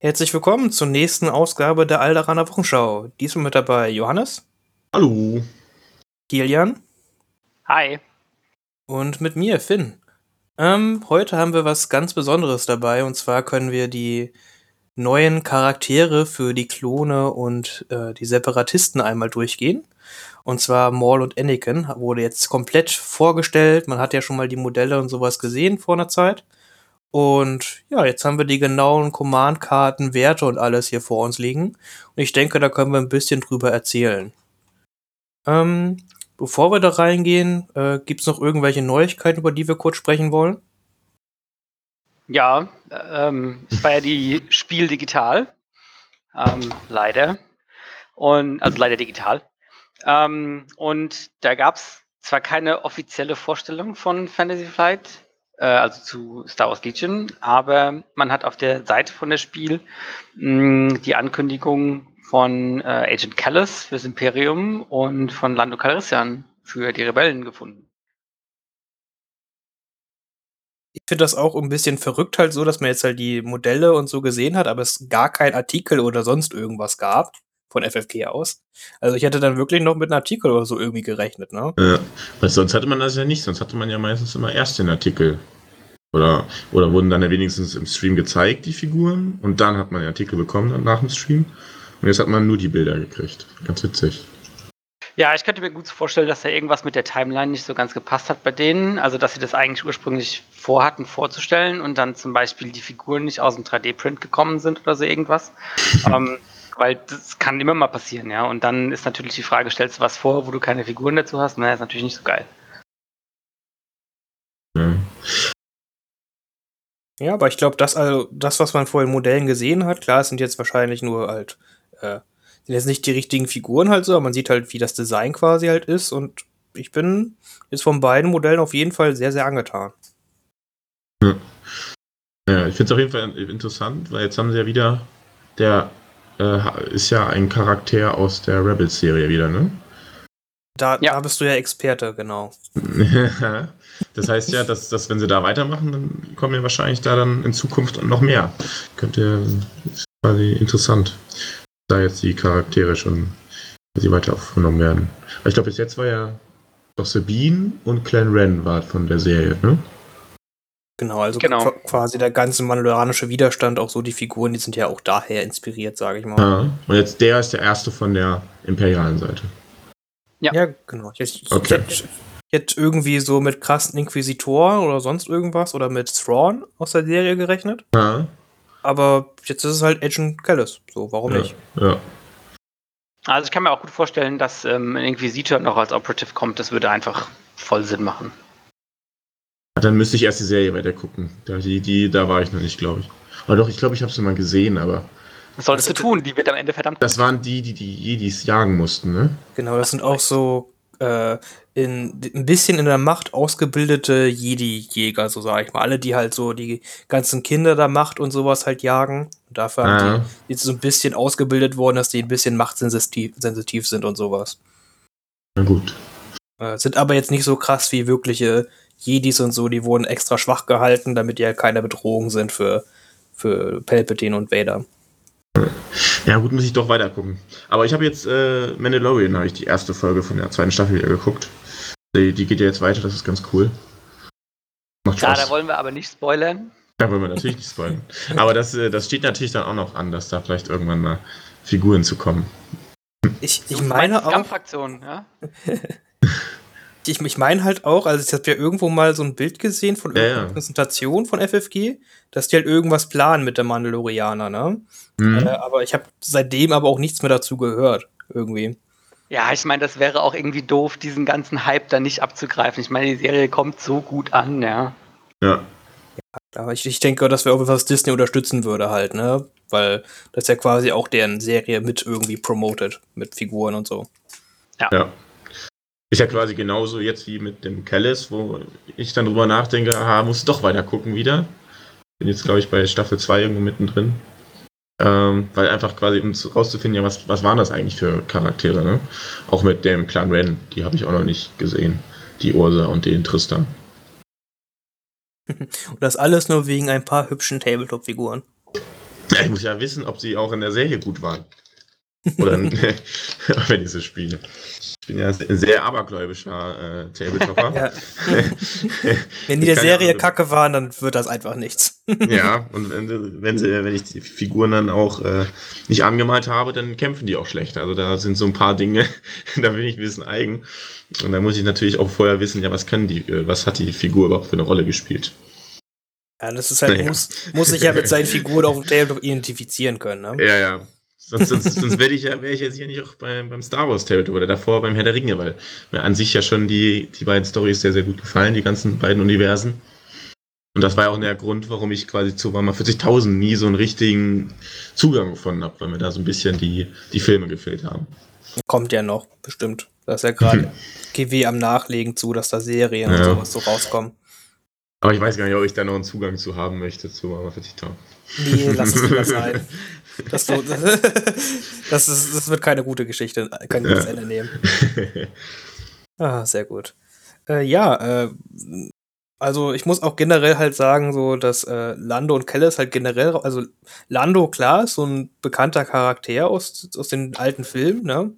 Herzlich willkommen zur nächsten Ausgabe der Alderaner Wochenschau. Diesmal mit dabei Johannes. Hallo. Kilian. Hi. Und mit mir, Finn. Ähm, heute haben wir was ganz Besonderes dabei und zwar können wir die neuen Charaktere für die Klone und äh, die Separatisten einmal durchgehen. Und zwar Maul und Anakin wurde jetzt komplett vorgestellt. Man hat ja schon mal die Modelle und sowas gesehen vor einer Zeit. Und ja, jetzt haben wir die genauen Command-Karten, Werte und alles hier vor uns liegen. Und ich denke, da können wir ein bisschen drüber erzählen. Ähm, bevor wir da reingehen, äh, gibt es noch irgendwelche Neuigkeiten, über die wir kurz sprechen wollen? Ja, ähm, es war ja die Spiel digital. Ähm, leider. Und, also leider digital. Ähm, und da gab es zwar keine offizielle Vorstellung von Fantasy Flight, also zu Star Wars Legion, aber man hat auf der Seite von der Spiel mh, die Ankündigung von äh, Agent Callis fürs Imperium und von Lando Calrissian für die Rebellen gefunden. Ich finde das auch ein bisschen verrückt halt so, dass man jetzt halt die Modelle und so gesehen hat, aber es gar kein Artikel oder sonst irgendwas gab von FFG aus. Also ich hätte dann wirklich noch mit einem Artikel oder so irgendwie gerechnet, ne? Ja, weil sonst hatte man das ja nicht, sonst hatte man ja meistens immer erst den Artikel. Oder, oder wurden dann ja wenigstens im Stream gezeigt, die Figuren, und dann hat man den Artikel bekommen nach dem Stream. Und jetzt hat man nur die Bilder gekriegt. Ganz witzig. Ja, ich könnte mir gut vorstellen, dass da irgendwas mit der Timeline nicht so ganz gepasst hat bei denen. Also, dass sie das eigentlich ursprünglich vorhatten vorzustellen und dann zum Beispiel die Figuren nicht aus dem 3D-Print gekommen sind oder so irgendwas. ähm, weil das kann immer mal passieren, ja. Und dann ist natürlich die Frage, stellst du was vor, wo du keine Figuren dazu hast? Na, ist natürlich nicht so geil. Ja. Ja, aber ich glaube, das, also, das, was man vor den Modellen gesehen hat, klar, es sind jetzt wahrscheinlich nur halt, äh, sind jetzt nicht die richtigen Figuren halt so, aber man sieht halt, wie das Design quasi halt ist und ich bin jetzt von beiden Modellen auf jeden Fall sehr, sehr angetan. Ja, ja ich finde es auf jeden Fall interessant, weil jetzt haben sie ja wieder, der äh, ist ja ein Charakter aus der Rebels-Serie wieder, ne? Da, ja. da bist du ja Experte, genau. das heißt ja, dass, dass wenn sie da weitermachen, dann kommen ja wahrscheinlich da dann in Zukunft noch mehr. Könnte ist quasi interessant, da jetzt die Charaktere schon sie weiter aufgenommen werden. Weil ich glaube, bis jetzt war ja doch Sabine und Clan Ren war von der Serie, ne? Genau, also genau. quasi der ganze mandalorianische Widerstand, auch so die Figuren, die sind ja auch daher inspiriert, sage ich mal. Ja, und jetzt der ist der erste von der imperialen Seite. Ja, ja genau. Ich, ich, okay. ich, hätte irgendwie so mit krassen Inquisitoren oder sonst irgendwas oder mit Thrawn aus der Serie gerechnet. Ja. Aber jetzt ist es halt Agent Callis. So, warum ja. nicht? Ja. Also ich kann mir auch gut vorstellen, dass ähm, ein Inquisitor noch als Operative kommt. Das würde einfach voll Sinn machen. Dann müsste ich erst die Serie weiter gucken. Da, die, die, da war ich noch nicht, glaube ich. Aber doch, ich glaube, ich habe sie mal gesehen, aber. Was solltest du tun? Die wird am Ende verdammt. Das waren die, die die Jedis jagen mussten, ne? Genau, das sind auch so äh, in, ein bisschen in der Macht ausgebildete Jedi-Jäger, so sage ich mal. Alle, die halt so die ganzen Kinder der Macht und sowas halt jagen. Und dafür ah. haben die jetzt so ein bisschen ausgebildet worden, dass die ein bisschen machtsensitiv sensitiv sind und sowas. Na gut. Äh, sind aber jetzt nicht so krass wie wirkliche Jedis und so, die wurden extra schwach gehalten, damit die halt keine Bedrohung sind für, für Palpatine und Vader. Ja, gut, muss ich doch weiter gucken. Aber ich habe jetzt äh, Mandalorian, habe ich die erste Folge von der zweiten Staffel wieder geguckt. Die, die geht ja jetzt weiter, das ist ganz cool. Macht Spaß. Ja, da wollen wir aber nicht spoilern. Da wollen wir natürlich nicht spoilern. aber das, äh, das steht natürlich dann auch noch an, dass da vielleicht irgendwann mal Figuren zu kommen. Ich, ich meine auch. Fraktion, ja? ich, ich meine halt auch, also ich habe ja irgendwo mal so ein Bild gesehen von irgendeiner ja, Präsentation von FFG, dass die halt irgendwas planen mit der Mandalorianer, ne? Mhm. Äh, aber ich habe seitdem aber auch nichts mehr dazu gehört, irgendwie. Ja, ich meine, das wäre auch irgendwie doof, diesen ganzen Hype da nicht abzugreifen. Ich meine, die Serie kommt so gut an, ja. Ja. Ja, aber ich, ich denke, das wäre auch was Disney unterstützen würde halt, ne? Weil das ja quasi auch deren Serie mit irgendwie promotet, mit Figuren und so. Ja. ja. Ist ja quasi genauso jetzt wie mit dem Kellis, wo ich dann drüber nachdenke, aha, muss doch weiter gucken wieder. Bin jetzt, glaube ich, bei Staffel 2 irgendwo mittendrin. Ähm, weil einfach quasi, um rauszufinden, ja, was, was waren das eigentlich für Charaktere, ne? Auch mit dem Clan Ren, die habe ich auch noch nicht gesehen. Die Ursa und den Tristan. und das alles nur wegen ein paar hübschen Tabletop-Figuren. Ja, ich muss ja wissen, ob sie auch in der Serie gut waren. Oder wenn ich so spiele. Ich bin ja ein sehr abergläubischer äh, Tabletopper. Ja. wenn die der kann ja Serie also- kacke waren, dann wird das einfach nichts. ja, und wenn, wenn, sie, wenn ich die Figuren dann auch äh, nicht angemalt habe, dann kämpfen die auch schlecht. Also da sind so ein paar Dinge, da bin ich ein bisschen eigen. Und da muss ich natürlich auch vorher wissen, ja, was können die, äh, was hat die Figur überhaupt für eine Rolle gespielt. Ja, das ist halt, Naja. muss, muss sich ja mit seinen Figuren auf dem Tabletop identifizieren können, ne? Ja, ja. Sonst, sonst, sonst wäre ich, ja, wär ich jetzt hier nicht auch beim, beim Star Wars Tabletop oder davor beim Herr der Ringe, weil mir an sich ja schon die, die beiden Storys sehr, sehr gut gefallen, die ganzen beiden Universen. Und das war ja auch der Grund, warum ich quasi zu Warhammer 40.000 nie so einen richtigen Zugang gefunden habe, weil mir da so ein bisschen die, die Filme gefehlt haben. Kommt ja noch, bestimmt. Da ist ja gerade GW am Nachlegen zu, dass da Serien und Ja. sowas so rauskommen. Aber ich weiß gar nicht, ob ich da noch einen Zugang zu haben möchte zu Warhammer 40.000. Nee, lass es lieber sein. Das, so, das, ist, das wird keine gute Geschichte, kein gutes. Ende nehmen. Ah, sehr gut. Äh, ja, äh, also ich muss auch generell halt sagen, so, dass äh, Lando und Kellis halt generell, also Lando, klar, ist so ein bekannter Charakter aus, aus den alten Filmen, ne?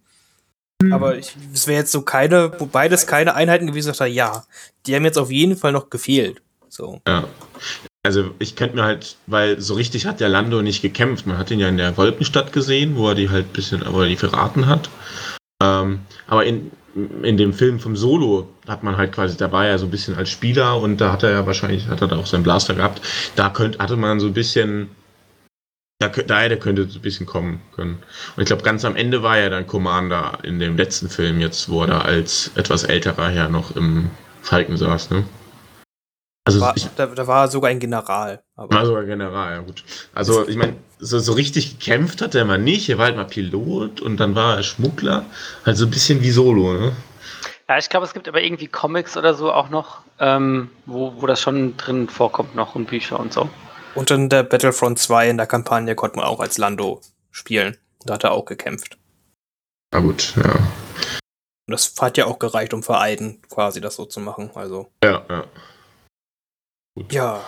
Aber ich, es wäre jetzt so keine, wo beides keine Einheiten gewesen, ich sage, ja, die haben jetzt auf jeden Fall noch gefehlt. So. Ja. Also ich könnte mir halt, weil so richtig hat der Lando nicht gekämpft. Man hat ihn ja in der Wolkenstadt gesehen, wo er die halt ein bisschen, aber die verraten hat. Ähm, aber in, in dem Film vom Solo hat man halt quasi, da war er so ein bisschen als Spieler und da hat er ja wahrscheinlich, hat er da auch seinen Blaster gehabt. Da könnt, hatte man so ein bisschen, da, daher der könnte so ein bisschen kommen können. Und ich glaube, ganz am Ende war er dann Commander in dem letzten Film jetzt, wo er da als etwas älterer Herr noch im Falken saß, ne? Also War, ich, da, da war sogar ein General. Aber war sogar General, ja gut. Also ich meine, so, so richtig gekämpft hat er mal nicht. Er war halt mal Pilot und dann war er Schmuggler. Halt so ein bisschen wie Solo, ne? Ja, ich glaube, es gibt aber irgendwie Comics oder so auch noch, ähm, wo, wo das schon drin vorkommt noch und Bücher und so. Und in der Battlefront 2 in der Kampagne konnte man auch als Lando spielen. Da hat er auch gekämpft. Na gut, ja. Und das hat ja auch gereicht, um für Aiden quasi das so zu machen. Also, Ja, ja. Ja,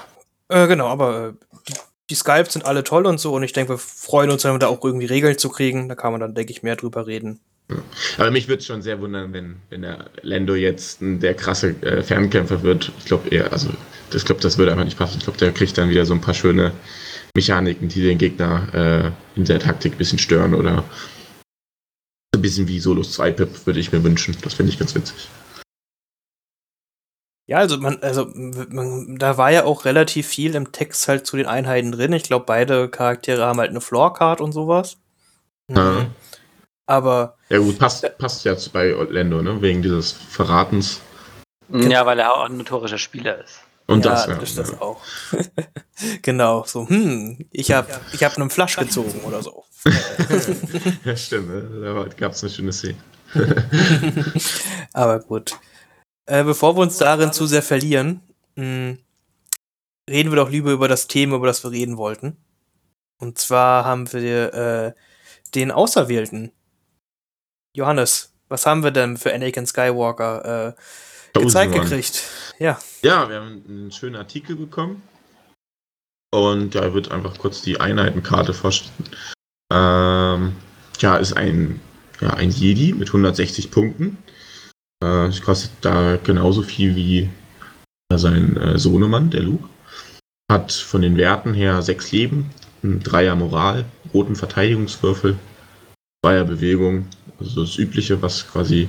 äh, genau, aber äh, die, die Skypes sind alle toll und so und ich denke, wir freuen uns, wenn wir da auch irgendwie Regeln zu kriegen. Da kann man dann, denke ich, mehr drüber reden. Aber mich würde es schon sehr wundern, wenn, wenn der Lando jetzt ein, der krasse äh, Fernkämpfer wird. Ich glaube eher, also das glaube, das würde einfach nicht passen. Ich glaube, der kriegt dann wieder so ein paar schöne Mechaniken, die den Gegner äh, in der Taktik ein bisschen stören oder so ein bisschen wie Solos 2 Pip würde ich mir wünschen. Das finde ich ganz witzig. Ja, also man, also man, da war ja auch relativ viel im Text halt zu den Einheiten drin. Ich glaube, beide Charaktere haben halt eine Floorcard und sowas. Ja. Aber Ja gut, passt, passt ja zu- bei Lando, ne? Wegen dieses Verratens. Ja, weil er auch ein notorischer Spieler ist. Und ja, das, ja. ist das auch. genau, so, hm, ich habe ich hab einen Flasch gezogen oder so. ja, stimmt, ne? da gab es eine schöne Szene. Aber gut. Äh, bevor wir uns darin zu sehr verlieren, mh, reden wir doch lieber über das Thema, über das wir reden wollten. Und zwar haben wir äh, den Auserwählten. Johannes, was haben wir denn für Anakin Skywalker äh, gezeigt gekriegt? Ja. Ja, wir haben einen schönen Artikel bekommen. Und ja, ich würde einfach kurz die Einheitenkarte vorstellen. Ähm, ja, ist ein, ja, ein Jedi mit 160 Punkten. Äh, es kostet da genauso viel wie sein äh, Sohnemann, der Luke. Hat von den Werten her sechs Leben, ein Dreier Moral, roten Verteidigungswürfel, Zweier Bewegung, also das Übliche, was quasi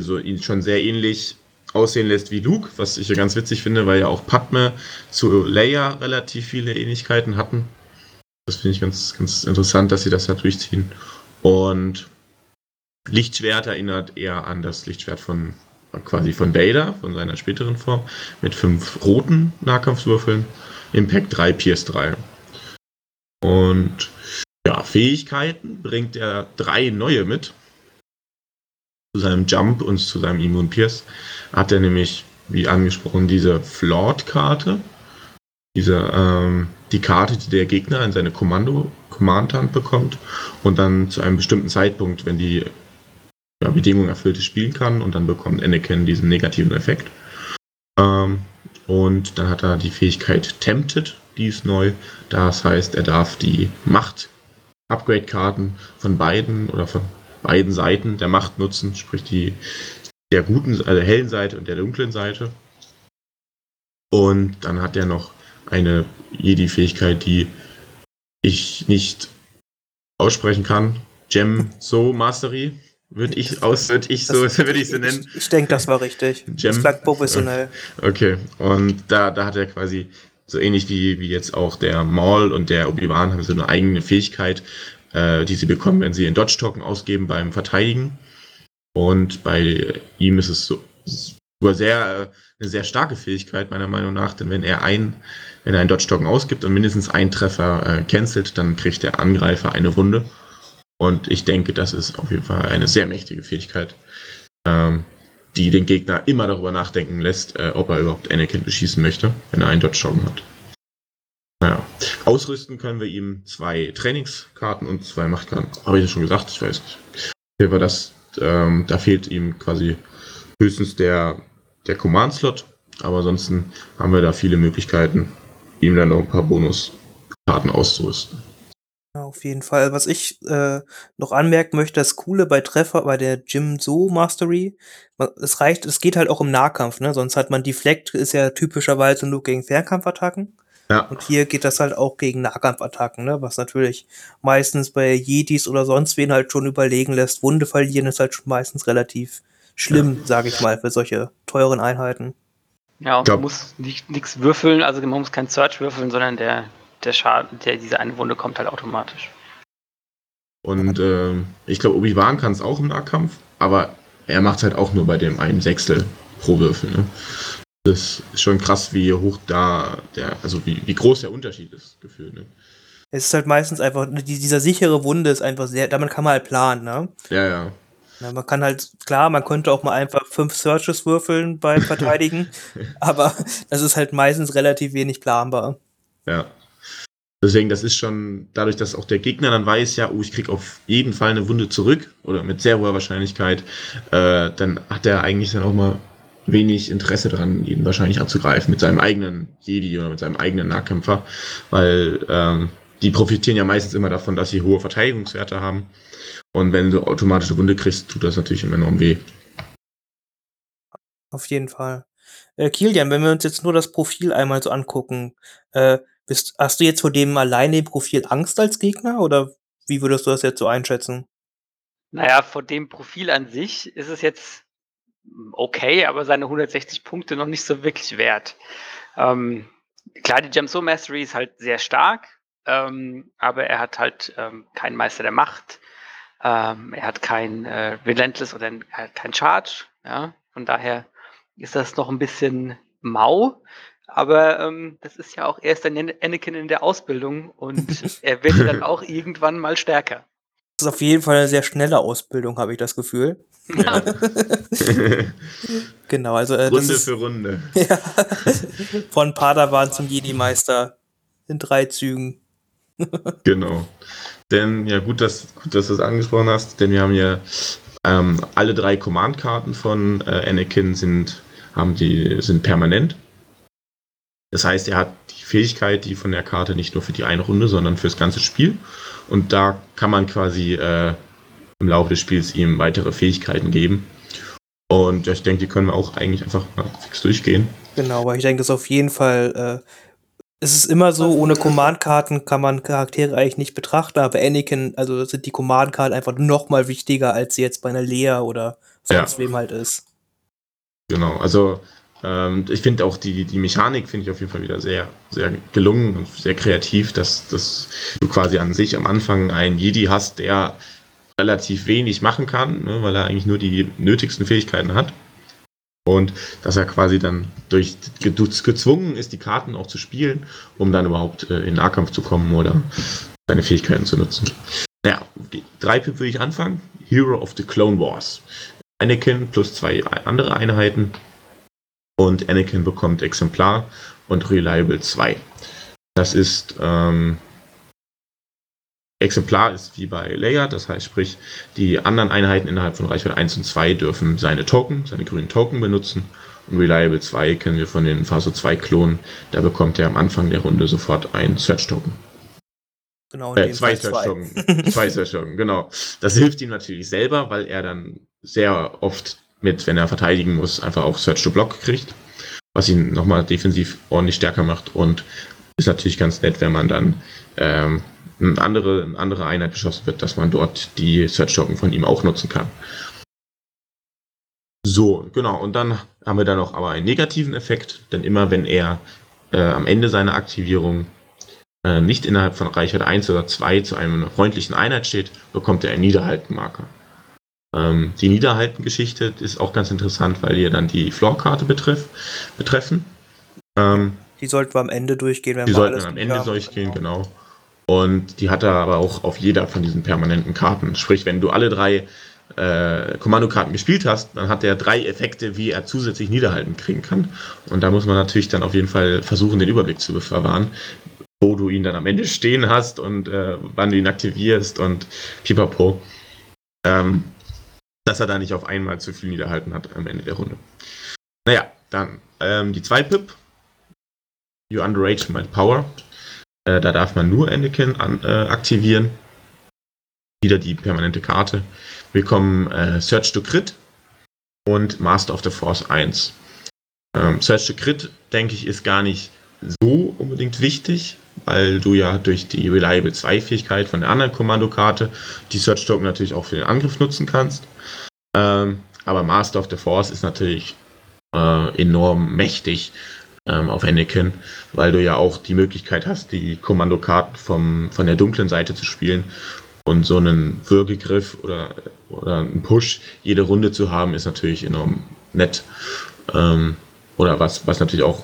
so ihn schon sehr ähnlich aussehen lässt wie Luke, was ich ja ganz witzig finde, weil ja auch Padme zu Leia relativ viele Ähnlichkeiten hatten. Das finde ich ganz, ganz interessant, dass sie das da durchziehen. Und Lichtschwert erinnert eher an das Lichtschwert von quasi von Vader, von seiner späteren Form, mit fünf roten Nahkampfwürfeln, Impact 3, Pierce 3. Und ja, Fähigkeiten bringt er drei neue mit. Zu seinem Jump und zu seinem Immun Pierce hat er nämlich, wie angesprochen, diese Flawed-Karte. Diese, ähm, die Karte, die der Gegner in seine Kommando, Command-Hand bekommt und dann zu einem bestimmten Zeitpunkt, wenn die ja, Bedingung erfüllt ist, spielen kann und dann bekommt Anakin diesen negativen Effekt. Ähm, und dann hat er die Fähigkeit Tempted, die ist neu. Das heißt, er darf die Macht-Upgrade-Karten von beiden oder von beiden Seiten der Macht nutzen, sprich die der guten, also der hellen Seite und der dunklen Seite. Und dann hat er noch eine Jedi-Fähigkeit, die ich nicht aussprechen kann. Gem So Mastery. Würde ich aus, würde ich so, würde ich so nennen. Ich, ich denke, das war richtig. Gem. Das klang professionell. Okay. Und da, da hat er quasi so ähnlich wie, wie jetzt auch der Maul und der Obi-Wan haben so eine eigene Fähigkeit, äh, die sie bekommen, wenn sie in Dodge-Token ausgeben beim Verteidigen. Und bei ihm ist es so, sogar sehr, eine sehr starke Fähigkeit, meiner Meinung nach, denn wenn er ein, wenn er einen Dodge-Token ausgibt und mindestens einen Treffer äh, cancelt, dann kriegt der Angreifer eine Wunde. Und ich denke, das ist auf jeden Fall eine sehr mächtige Fähigkeit, ähm, die den Gegner immer darüber nachdenken lässt, äh, ob er überhaupt Anakin beschießen möchte, wenn er einen Dodge-Token hat. Naja. Ausrüsten können wir ihm zwei Trainingskarten und zwei Machtkarten. Habe ich das schon gesagt? Ich weiß nicht. Hier war das, ähm, da fehlt ihm quasi höchstens der, der Command-Slot, aber ansonsten haben wir da viele Möglichkeiten, ihm dann noch ein paar Bonuskarten auszurüsten. Ja, auf jeden Fall. Was ich äh, noch anmerken möchte, das Coole bei Treffer, bei der Jim So Mastery, es reicht, es geht halt auch im Nahkampf, ne? Sonst hat man Deflect, ist ja typischerweise nur gegen Fernkampfattacken. Ja. Und hier geht das halt auch gegen Nahkampfattacken, ne? Was natürlich meistens bei Jedis oder sonst wen halt schon überlegen lässt. Wunde verlieren ist halt schon meistens relativ schlimm, ja. sage ich mal, für solche teuren Einheiten. Ja, und man muss nichts würfeln, also man muss kein Search würfeln, sondern der, der Schaden, der diese eine Wunde kommt halt automatisch. Und äh, ich glaube, Obi-Wan kann es auch im Nahkampf, aber er macht es halt auch nur bei dem einen Sechstel pro Würfel. Ne? Das ist schon krass, wie hoch da der, also wie, wie groß der Unterschied ist, gefühlt. Ne? Es ist halt meistens einfach, dieser sichere Wunde ist einfach sehr, damit kann man halt planen, ne? Ja, ja. Na, man kann halt, klar, man könnte auch mal einfach fünf Searches würfeln beim Verteidigen, aber das ist halt meistens relativ wenig planbar. Ja. Deswegen, das ist schon, dadurch, dass auch der Gegner dann weiß, ja, oh, ich krieg auf jeden Fall eine Wunde zurück oder mit sehr hoher Wahrscheinlichkeit, äh, dann hat er eigentlich dann auch mal wenig Interesse daran, ihn wahrscheinlich anzugreifen mit seinem eigenen Jedi oder mit seinem eigenen Nahkämpfer, weil ähm, die profitieren ja meistens immer davon, dass sie hohe Verteidigungswerte haben. Und wenn du automatische Wunde kriegst, tut das natürlich immer enorm weh. Auf jeden Fall. Äh, Kilian, wenn wir uns jetzt nur das Profil einmal so angucken, äh, bist, hast du jetzt vor dem alleine Profil Angst als Gegner oder wie würdest du das jetzt so einschätzen? Naja, vor dem Profil an sich ist es jetzt okay, aber seine 160 Punkte noch nicht so wirklich wert. Ähm, klar, die Gem Soul Mastery ist halt sehr stark, ähm, aber er hat halt ähm, keinen Meister der Macht. Ähm, er hat kein äh, Relentless oder kein Charge. Ja? Von daher ist das noch ein bisschen mau. Aber ähm, das ist ja auch erst ein Anakin in der Ausbildung und er wird dann auch irgendwann mal stärker. Das ist auf jeden Fall eine sehr schnelle Ausbildung, habe ich das Gefühl. Ja. genau, also äh, Runde ist, für Runde. ja, von Padawan zum Jedi-Meister in drei Zügen. genau. Denn, ja, gut, dass, gut, dass du es angesprochen hast, denn wir haben ja ähm, alle drei Command-Karten von äh, Anakin sind, haben die, sind permanent. Das heißt, er hat die Fähigkeit, die von der Karte nicht nur für die eine Runde, sondern fürs ganze Spiel. Und da kann man quasi äh, im Laufe des Spiels ihm weitere Fähigkeiten geben. Und ich denke, die können wir auch eigentlich einfach mal fix durchgehen. Genau, weil ich denke, es ist auf jeden Fall äh, es ist immer so, ohne Command-Karten kann man Charaktere eigentlich nicht betrachten, aber Anakin, also sind die Command-Karten einfach noch mal wichtiger, als sie jetzt bei einer Lea oder sonst ja. wem halt ist. Genau, also ähm, ich finde auch die, die Mechanik finde ich auf jeden Fall wieder sehr, sehr gelungen und sehr kreativ, dass, dass du quasi an sich am Anfang einen Jedi hast, der relativ wenig machen kann, ne, weil er eigentlich nur die nötigsten Fähigkeiten hat. Und dass er quasi dann durch gezwungen ist, die Karten auch zu spielen, um dann überhaupt äh, in Nahkampf zu kommen oder seine Fähigkeiten zu nutzen. Naja, drei Pip würde ich anfangen. Hero of the Clone Wars. Anakin plus zwei andere Einheiten. Und Anakin bekommt Exemplar und Reliable 2. Das ist ähm, Exemplar ist wie bei Leia, das heißt sprich, die anderen Einheiten innerhalb von Reichweite 1 und 2 dürfen seine Token, seine grünen Token benutzen Und Reliable 2 kennen wir von den Phase 2 Klonen. Da bekommt er am Anfang der Runde sofort einen Search Token. Genau, äh, zwei Search Token. zwei Search Token, genau. Das hilft ihm natürlich selber, weil er dann sehr oft mit, wenn er verteidigen muss, einfach auch Search to Block kriegt. Was ihn nochmal defensiv ordentlich stärker macht. Und ist natürlich ganz nett, wenn man dann ähm, eine, andere, eine andere Einheit geschossen wird, dass man dort die Search Token von ihm auch nutzen kann. So, genau. Und dann haben wir da noch aber einen negativen Effekt, denn immer wenn er äh, am Ende seiner Aktivierung äh, nicht innerhalb von Reichweite 1 oder 2 zu einer freundlichen Einheit steht, bekommt er einen Niederhalten-Marker. Ähm, die Niederhalten-Geschichte ist auch ganz interessant, weil die dann die Floor-Karte betreff, betreffen. Ähm, die sollten wir am Ende durchgehen, wenn die wir sollten alles am Ende haben. durchgehen, genau. Und die hat er aber auch auf jeder von diesen permanenten Karten. Sprich, wenn du alle drei äh, Kommandokarten gespielt hast, dann hat er drei Effekte, wie er zusätzlich Niederhalten kriegen kann. Und da muss man natürlich dann auf jeden Fall versuchen, den Überblick zu bewahren, wo du ihn dann am Ende stehen hast und äh, wann du ihn aktivierst und pipapo. Ähm, dass er da nicht auf einmal zu viel Niederhalten hat am Ende der Runde. Naja, dann ähm, die 2 Pip. You underrate my power. Äh, da darf man nur Anakin an, äh, aktivieren. Wieder die permanente Karte. Wir kommen äh, Search to Crit und Master of the Force 1. Ähm, Search to Crit, denke ich, ist gar nicht so unbedingt wichtig, weil du ja durch die Reliable 2 Fähigkeit von der anderen Kommandokarte die Search Token natürlich auch für den Angriff nutzen kannst. Ähm, aber Master of the Force ist natürlich äh, enorm mächtig ähm, auf Anakin, weil du ja auch die Möglichkeit hast, die Kommandokarten vom, von der dunklen Seite zu spielen. Und so einen Würgegriff oder, oder einen Push jede Runde zu haben, ist natürlich enorm nett. Ähm, oder was, was natürlich auch,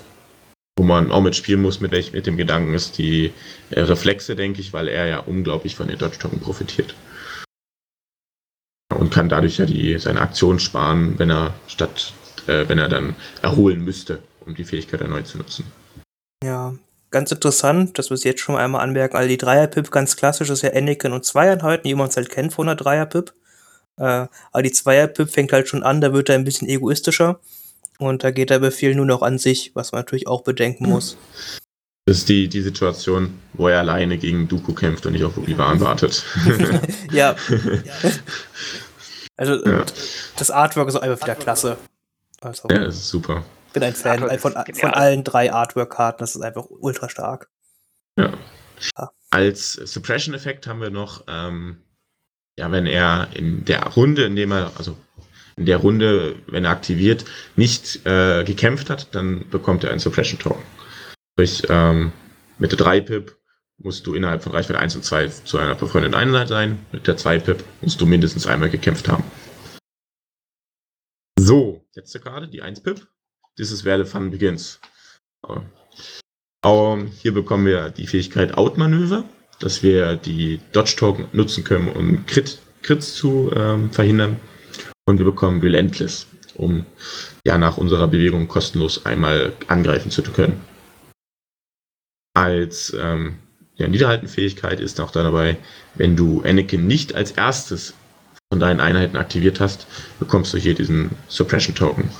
wo man auch mitspielen muss mit, mit dem Gedanken, ist die äh, Reflexe, denke ich, weil er ja unglaublich von den Dodge Token profitiert und kann dadurch ja die, seine Aktion sparen, wenn er statt, äh, wenn er dann erholen müsste, um die Fähigkeit erneut zu nutzen. Ja, ganz interessant, dass wir es jetzt schon einmal anmerken. Also die Dreier-Pip, ganz klassisch, ist ja Anakin und Zweieinheiten, die man es halt kennt von der Dreier-Pip. Äh, aber die Zweier-Pip fängt halt schon an, da wird er ein bisschen egoistischer. Und da geht der Befehl nur noch an sich, was man natürlich auch bedenken muss. Das ist die, die Situation, wo er alleine gegen Dooku kämpft und nicht auf Obi-Wan wartet. ja. Also ja. das Artwork ist einfach wieder klasse. Also, ja, das ist super. Ich bin ein Fan von, von allen drei Artwork-Karten. Das ist einfach ultra stark. Ja. ja. Als Suppression-Effekt haben wir noch, ähm, ja, wenn er in der Runde, in dem er, also in der Runde, wenn er aktiviert, nicht äh, gekämpft hat, dann bekommt er einen Suppression-Token. Sprich, ähm, mit der 3-Pip musst du innerhalb von Reichweite 1 und 2 zu einer befreundeten Einheit sein. Mit der 2-Pip musst du mindestens einmal gekämpft haben. So, letzte Karte, die 1-Pip. This is where the fun begins. Aber hier bekommen wir die Fähigkeit Outmanöver, dass wir die Dodge-Token nutzen können, um Crit, Crits zu ähm, verhindern. Und wir bekommen Relentless, um ja nach unserer Bewegung kostenlos einmal angreifen zu können als ähm, ja, Niederhaltenfähigkeit ist auch dabei, wenn du Anakin nicht als erstes von deinen Einheiten aktiviert hast, bekommst du hier diesen Suppression Token.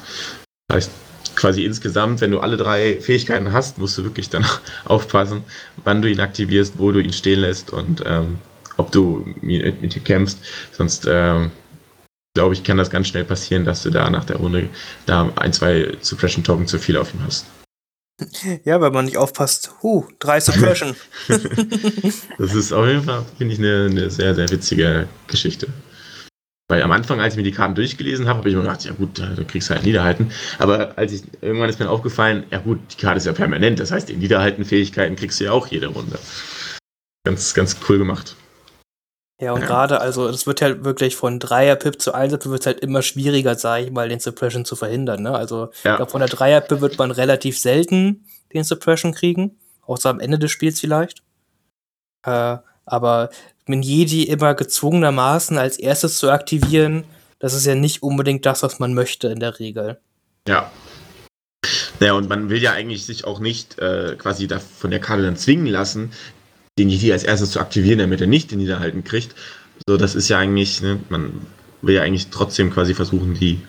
Das heißt, quasi insgesamt, wenn du alle drei Fähigkeiten hast, musst du wirklich dann aufpassen, wann du ihn aktivierst, wo du ihn stehen lässt und ähm, ob du mit, mit ihm kämpfst. Sonst ähm, glaube ich, kann das ganz schnell passieren, dass du da nach der Runde da ein, zwei Suppression Token zu viel auf ihm hast. Ja, wenn man nicht aufpasst. Huh, drei Suppression. das ist auf jeden Fall, finde ich, eine, eine, sehr, sehr witzige Geschichte. Weil am Anfang, als ich mir die Karten durchgelesen habe, habe ich mir gedacht, ja gut, da kriegst du halt Niederhalten. Aber als ich, irgendwann ist mir aufgefallen, ja gut, die Karte ist ja permanent. Das heißt, die Niederhaltenfähigkeiten kriegst du ja auch jede Runde. Ganz, ganz cool gemacht. Ja, und ja. gerade, also es wird halt wirklich von Dreier-Pip zu Einser-Pip wird es halt immer schwieriger, sage ich mal, den Suppression zu verhindern. Ne? Also ja. glaub, von der Dreier-Pip wird man relativ selten den Suppression kriegen, außer am Ende des Spiels vielleicht. Äh, aber mit Jedi immer gezwungenermaßen als erstes zu aktivieren, das ist ja nicht unbedingt das, was man möchte in der Regel. Ja. Naja, und man will ja eigentlich sich auch nicht äh, quasi da von der Karte dann zwingen lassen, den Jedi als erstes zu aktivieren, damit er nicht den Niederhalten kriegt. So, das ist ja eigentlich, ne, man will ja eigentlich trotzdem quasi versuchen, die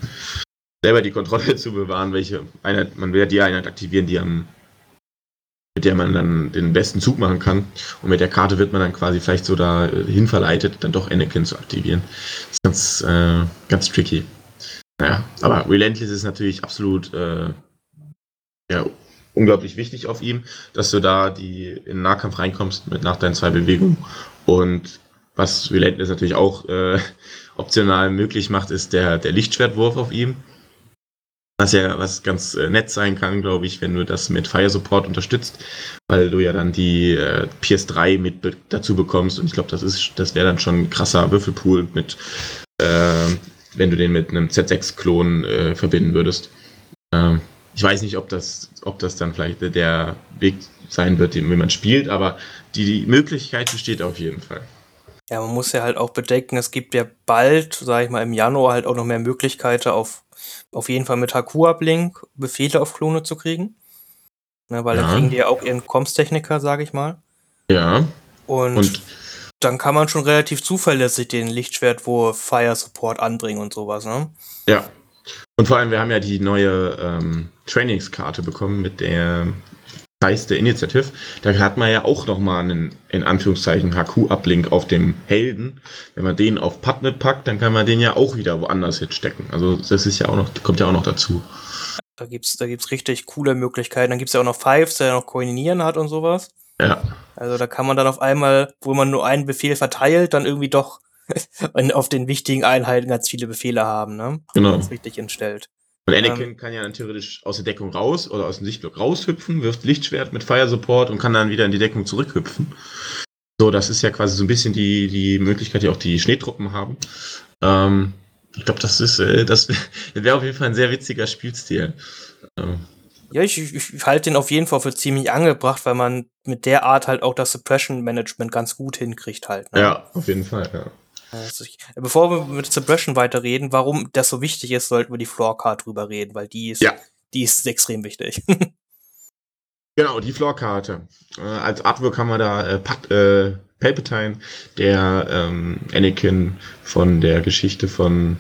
selber die Kontrolle zu bewahren, welche Einheit, man wird die Einheit aktivieren, die am mit der man dann den besten Zug machen kann. Und mit der Karte wird man dann quasi vielleicht so dahin verleitet, dann doch Anakin zu aktivieren. Das ist ganz, äh, ganz tricky. Naja, aber Relentless ist natürlich absolut äh, ja, unglaublich wichtig auf ihm, dass du da die in den Nahkampf reinkommst mit nach deinen zwei Bewegungen. Und was Relentless natürlich auch äh, optional möglich macht, ist der, der Lichtschwertwurf auf ihm. Was ja was ganz äh, nett sein kann, glaube ich, wenn du das mit Fire Support unterstützt, weil du ja dann die äh, PS3 mit be dazu bekommst und ich glaube, das ist, das wäre dann schon ein krasser Würfelpool mit, äh, wenn du den mit einem Z6-Klon äh, verbinden würdest. Ähm, ich weiß nicht, ob das, ob das dann vielleicht der Weg sein wird, den man spielt, aber die, die Möglichkeit besteht auf jeden Fall. Ja, man muss ja halt auch bedenken, es gibt ja bald, sage ich mal, im Januar halt auch noch mehr Möglichkeiten auf auf jeden Fall mit Haku-Uplink Befehle auf Klone zu kriegen. Ne, weil ja. da kriegen die ja auch ihren Comms-Techniker, sage ich mal. Ja. Und, und, dann kann man schon relativ zuverlässig den Lichtschwertwurf Fire Support anbringen und sowas, ne? Ja. Und vor allem, wir haben ja die neue ähm, Trainingskarte bekommen mit der Geist der Initiative, da hat man ja auch nochmal einen, in Anführungszeichen, HQ-Uplink auf dem Helden. Wenn man den auf Pubnet packt, dann kann man den ja auch wieder woanders hinstecken. Also das ist ja auch noch, kommt ja auch noch dazu. Da gibt's, da gibt's richtig coole Möglichkeiten. Dann gibt's ja auch noch Fives, der noch Koordinieren hat und sowas. Ja. Also da kann man dann auf einmal, wo man nur einen Befehl verteilt, dann irgendwie doch auf den wichtigen Einheiten ganz viele Befehle haben, ne? Genau. Wenn richtig entstellt. Und Anakin ähm, kann ja dann theoretisch aus der Deckung raus oder aus dem Sichtblock raushüpfen, wirft Lichtschwert mit Fire Support und kann dann wieder in die Deckung zurückhüpfen. So, das ist ja quasi so ein bisschen die, die Möglichkeit, die auch die Schneetruppen haben. Ähm, ich glaube, das ist, äh, das wäre auf jeden Fall ein sehr witziger Spielstil. Ähm. Ja, ich, ich halte den auf jeden Fall für ziemlich angebracht, weil man mit der Art halt auch das Suppression Management ganz gut hinkriegt halt. Ne? Ja, auf jeden Fall, ja. Also ich, bevor wir mit Suppression weiterreden, warum das so wichtig ist, sollten wir die Floorcard drüber reden, weil die ist, ja. die ist extrem wichtig. genau, die Floorkarte. Äh, als Artwork haben wir da äh, Pat, äh, Palpatine, der ähm, Anakin von der Geschichte von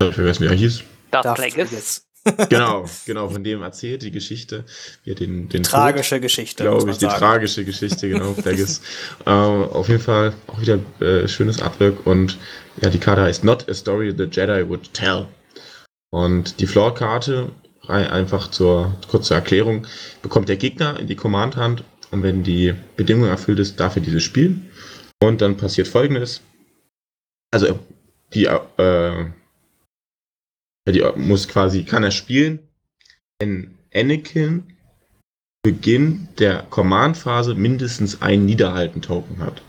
ich vergessen, wie er hieß. Darth Plagueis genau, genau, von dem erzählt die Geschichte. Wie den, den tragische Tod, Geschichte. Glaube ich, die sagen. tragische Geschichte, genau, Plagueis. äh, auf jeden Fall auch wieder äh, schönes Artwork und ja, die Karte heißt Not a Story the Jedi Would Tell. Und die Floor-Karte, einfach zur kurzen Erklärung, bekommt der Gegner in die Command-Hand und wenn die Bedingung erfüllt ist, darf er diese spielen. Und dann passiert folgendes. Also die äh, die muss quasi, kann er spielen, wenn Anakin Beginn der Command-Phase mindestens einen Niederhalten-Token hat.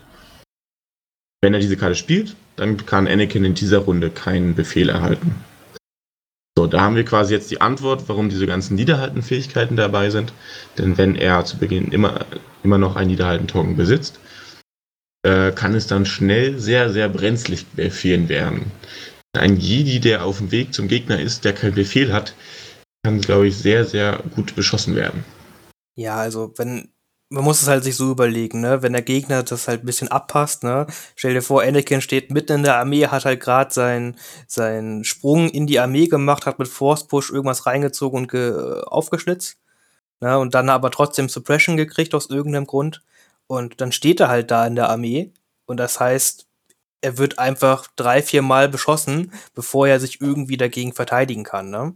Wenn er diese Karte spielt, dann kann Anakin in dieser Runde keinen Befehl erhalten. So, da haben wir quasi jetzt die Antwort, warum diese ganzen Niederhalten-Fähigkeiten dabei sind. Denn wenn er zu Beginn immer, immer noch einen Niederhalten-Token besitzt, äh, kann es dann schnell sehr, sehr brenzlig befehlen werden. Ein Jedi, der auf dem Weg zum Gegner ist, der keinen Befehl hat, kann, glaube ich, sehr, sehr gut beschossen werden. Ja, also wenn man muss es halt sich so überlegen, ne? Wenn der Gegner das halt ein bisschen abpasst, ne? Stell dir vor, Anakin steht mitten in der Armee, hat halt gerade seinen sein Sprung in die Armee gemacht, hat mit Force Push irgendwas reingezogen und ge aufgeschlitzt, ne? Und dann aber trotzdem Suppression gekriegt aus irgendeinem Grund. Und dann steht er halt da in der Armee. Und das heißt, er wird einfach drei, vier Mal beschossen, bevor er sich irgendwie dagegen verteidigen kann, ne?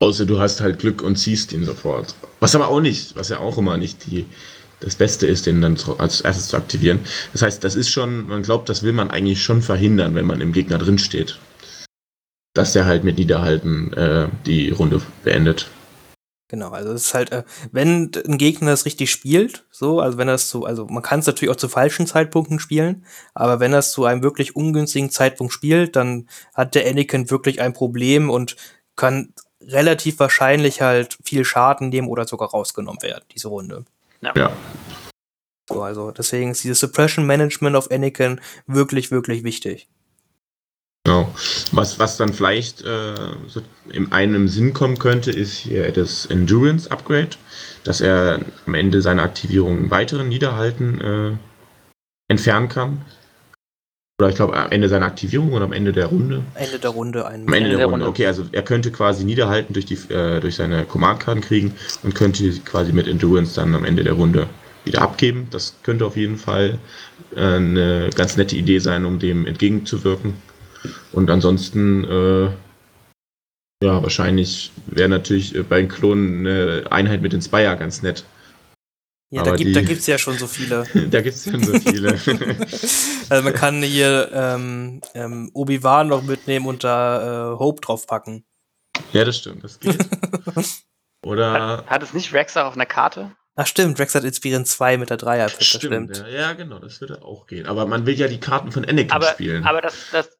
Außer du hast halt Glück und ziehst ihn sofort. Was aber auch nicht, was ja auch immer nicht die, das Beste ist, den dann als erstes zu aktivieren. Das heißt, das ist schon, man glaubt, das will man eigentlich schon verhindern, wenn man im Gegner drin steht. Dass der halt mit Niederhalten äh, die Runde beendet. Genau, also es ist halt, äh, wenn ein Gegner das richtig spielt, so, also wenn das zu, also man kann es natürlich auch zu falschen Zeitpunkten spielen, aber wenn das zu einem wirklich ungünstigen Zeitpunkt spielt, dann hat der Anakin wirklich ein Problem und kann relativ wahrscheinlich halt viel Schaden nehmen oder sogar rausgenommen werden, diese Runde. Ja. ja. So, also deswegen ist dieses Suppression Management auf Anakin wirklich, wirklich wichtig. Genau. Was, was dann vielleicht äh, so in einem Sinn kommen könnte, ist hier das Endurance Upgrade, dass er am Ende seiner Aktivierung einen weiteren Niederhalten äh, entfernen kann. Oder ich glaube am Ende seiner Aktivierung oder am Ende der Runde. Ende der Runde ein. Am Ende der, der Runde. Runde. Okay, also er könnte quasi Niederhalten durch, die, äh, durch seine Command-Karten kriegen und könnte quasi mit Endurance dann am Ende der Runde wieder abgeben. Das könnte auf jeden Fall äh, eine ganz nette Idee sein, um dem entgegenzuwirken. Und ansonsten, äh, ja, wahrscheinlich wäre natürlich äh, bei den Klonen eine Einheit mit Inspire ganz nett. Ja, Aber da gibt es ja schon so viele. da gibt es schon so viele. also man kann hier ähm, ähm, Obi-Wan noch mitnehmen und da äh, Hope draufpacken. Ja, das stimmt, das geht. Oder. Hat, hat es nicht Rex auch auf einer Karte? Ach stimmt, Rex hat Inspiren 2 mit der Dreier. Das stimmt. Ja, ja, genau, das würde auch gehen. Aber man will ja die Karten von Anakin aber, spielen. Aber das, das,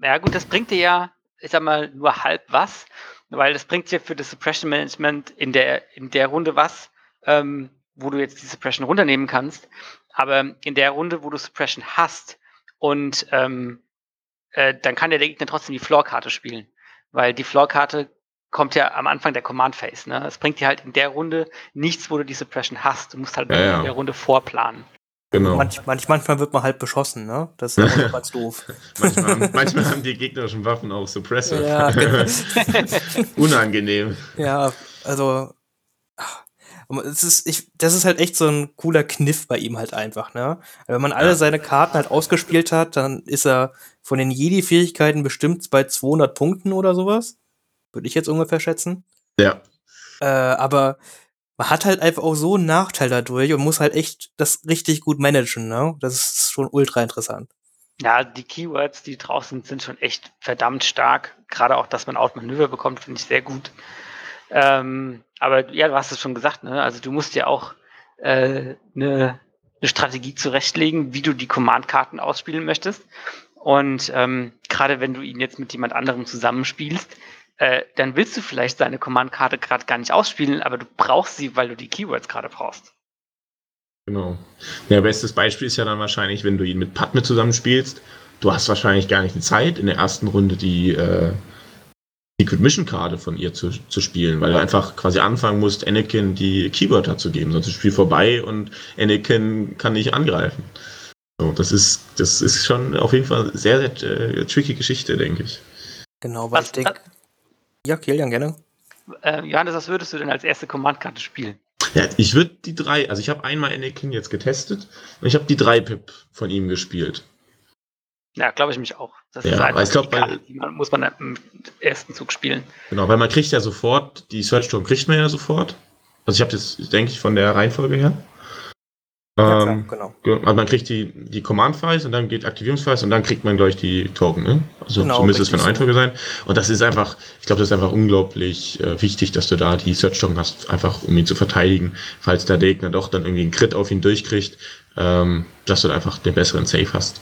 ja gut, das bringt dir ja, ich sag mal, nur halb was, weil das bringt dir für das Suppression Management in der, in der Runde was, ähm, wo du jetzt die Suppression runternehmen kannst. Aber in der Runde, wo du Suppression hast und ähm, äh, dann kann der Gegner trotzdem die Floor-Karte spielen. Weil die Floor-Karte kommt ja am Anfang der Command Phase. Ne? Es bringt dir halt in der Runde nichts, wo du die Suppression hast. Du musst halt ja, ja. in der Runde vorplanen. Genau. Manch, manch, manchmal wird man halt beschossen, ne? Das ist ja ganz doof. manchmal, manchmal, haben die gegnerischen Waffen auch Suppressor. Ja, genau. Unangenehm. Ja, also es ist, ich, das ist halt echt so ein cooler Kniff bei ihm halt einfach, ne? Wenn man alle seine Karten halt ausgespielt hat, dann ist er von den Jedi-Fähigkeiten bestimmt bei 200 Punkten oder sowas. Würde ich jetzt ungefähr schätzen. Ja. Äh, aber man hat halt einfach auch so einen Nachteil dadurch und muss halt echt das richtig gut managen, ne? Das ist schon ultra interessant. Ja, die Keywords, die draußen sind, sind schon echt verdammt stark. Gerade auch, dass man Outmanöver bekommt, finde ich sehr gut. Ähm, aber ja, du hast es schon gesagt, ne? Also du musst ja auch äh, eine, eine Strategie zurechtlegen, wie du die Command-Karten ausspielen möchtest. Und ähm, gerade wenn du ihn jetzt mit jemand anderem zusammenspielst, äh, dann willst du vielleicht deine Command-Karte gerade gar nicht ausspielen, aber du brauchst sie, weil du die Keywords gerade brauchst. Genau. Ja, bestes Beispiel ist ja dann wahrscheinlich, wenn du ihn mit Padme zusammenspielst. Du hast wahrscheinlich gar nicht die Zeit, in der ersten Runde die äh, Secret Mission Karte von ihr zu, zu spielen, weil du einfach quasi anfangen musst, Anakin die Keywörter zu geben, sonst ist das Spiel vorbei und Anakin kann nicht angreifen. So, das ist, das ist schon auf jeden Fall sehr, sehr äh, tricky Geschichte, denke ich. Genau, weil was, ich denke. Ja, Kilian, gerne. Äh, Johannes, was würdest du denn als erste Command-Karte spielen? Ja, ich würde die drei, also ich habe einmal Anakin jetzt getestet und ich habe die drei Pip von ihm gespielt. Ja, glaube ich mich auch. Das ja, ist ich glaube, weil die muss man im ersten Zug spielen. Genau, weil man kriegt ja sofort, die Search Storm kriegt man ja sofort. Also ich habe das, denke ich, von der Reihenfolge her. Ja, ähm, klar, genau. Also man kriegt die, die Command-Files und dann geht Aktivierungsfiles und dann kriegt man gleich die Token, ne? Also genau, so müsste es von der Reihenfolge sein. Und das ist einfach, ich glaube, das ist einfach unglaublich äh, wichtig, dass du da die Search-Token hast, einfach um ihn zu verteidigen, falls der Gegner doch dann irgendwie einen Crit auf ihn durchkriegt, ähm, dass du da einfach den besseren Safe hast.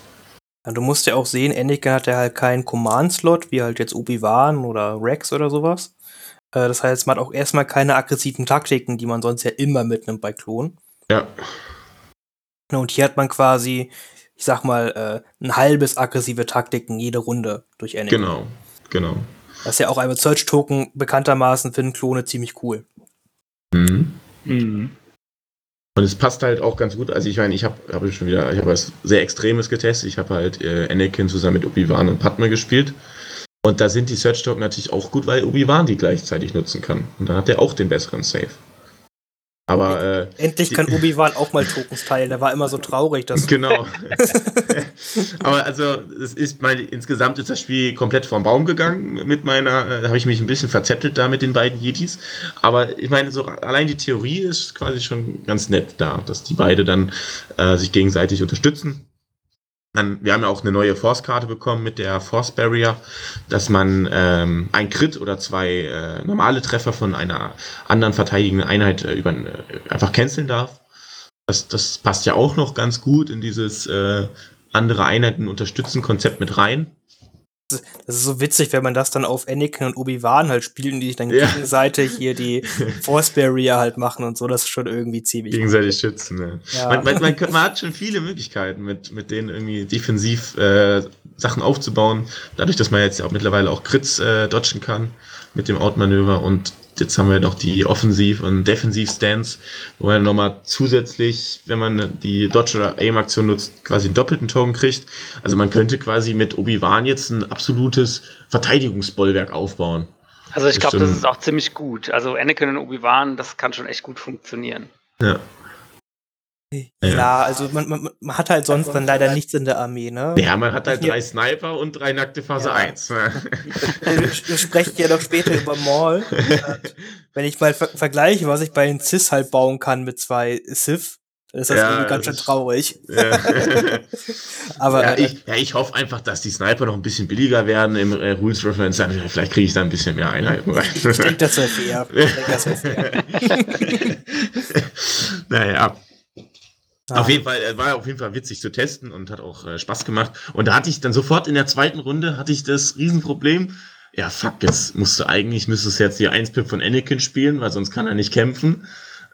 Du musst ja auch sehen, Anakin hat ja halt keinen Command-Slot, wie halt jetzt Obi-Wan oder Rex oder sowas. Äh, das heißt, man hat auch erstmal keine aggressiven Taktiken, die man sonst ja immer mitnimmt bei Klonen. Ja. Und hier hat man quasi, ich sag mal, äh, ein halbes aggressive Taktiken jede Runde durch Anakin. Genau, genau. Das ist ja auch einmal Search-Token bekanntermaßen finden Klone ziemlich cool. Mhm. Mhm. Und es passt halt auch ganz gut. Also ich meine, ich habe hab schon wieder, ich habe was sehr Extremes getestet. Ich habe halt äh, Anakin zusammen mit Obi-Wan und Padme gespielt. Und da sind die Search Token natürlich auch gut, weil Obi-Wan die gleichzeitig nutzen kann. Und dann hat er auch den besseren Save. Aber äh, endlich kann Obi-Wan auch mal Tokens teilen. Der war immer so traurig, dass genau. Aber also es ist mein insgesamt ist das Spiel komplett vom Baum gegangen mit meiner. Äh, habe ich mich ein bisschen verzettelt da mit den beiden Yetis. Aber ich meine so allein die Theorie ist quasi schon ganz nett da, dass die beide dann äh, sich gegenseitig unterstützen dann, wir haben ja auch eine neue Force-Karte bekommen mit der Force Barrier, dass man ähm, ein Crit oder zwei äh, normale Treffer von einer anderen verteidigenden Einheit äh, über, äh, einfach canceln darf. Das, das passt ja auch noch ganz gut in dieses äh, andere Einheiten unterstützen Konzept mit rein das ist so witzig, wenn man das dann auf Anakin und Obi-Wan halt spielen, die sich dann ja. gegenseitig hier die Force Barrier halt machen und so. Das ist schon irgendwie ziemlich. Gegenseitig cool. schützen, ne? ja. Man, man, man, man, hat schon viele Möglichkeiten, mit, mit denen irgendwie defensiv äh, Sachen aufzubauen. Dadurch, dass man jetzt auch mittlerweile auch Crits äh, dodgen kann mit dem Outmanöver und jetzt haben wir noch die Offensiv- und Defensiv-Stance, wo man nochmal zusätzlich, wenn man die Dodge- oder Aim-Aktion nutzt, quasi einen doppelten Token kriegt. Also man könnte quasi mit Obi-Wan jetzt ein absolutes Verteidigungsbollwerk aufbauen. Also ich glaube, das ist auch ziemlich gut. Also Anakin und Obi-Wan, das kann schon echt gut funktionieren. Ja. Ja, ja, also man, man, man, hat halt sonst dann leider nichts in der Armee, ne? Ja, man hat halt drei Sniper und drei nackte Phase ja. 1. Wir sprechen ja noch später über Maul. Wenn ich mal ver vergleiche, was ich bei den Cis halt bauen kann mit zwei Sith, dann ist das ja, irgendwie ganz schön traurig. Ja. Aber ja, ich, ja, ich hoffe einfach, dass die Sniper noch ein bisschen billiger werden im äh, Rules Reference. Vielleicht kriege ich da ein bisschen mehr Einheiten rein. Ich, ich denke, das wäre fair. Ich denke, das wäre fair. naja. Ah. Auf jeden Fall, äh, war auf jeden Fall witzig zu testen und hat auch äh, Spaß gemacht. Und da hatte ich dann sofort in der zweiten Runde hatte ich das Riesenproblem. Ja, fuck, jetzt musst du eigentlich, müsstest du jetzt die 1-Pip von Anakin spielen, weil sonst kann er nicht kämpfen.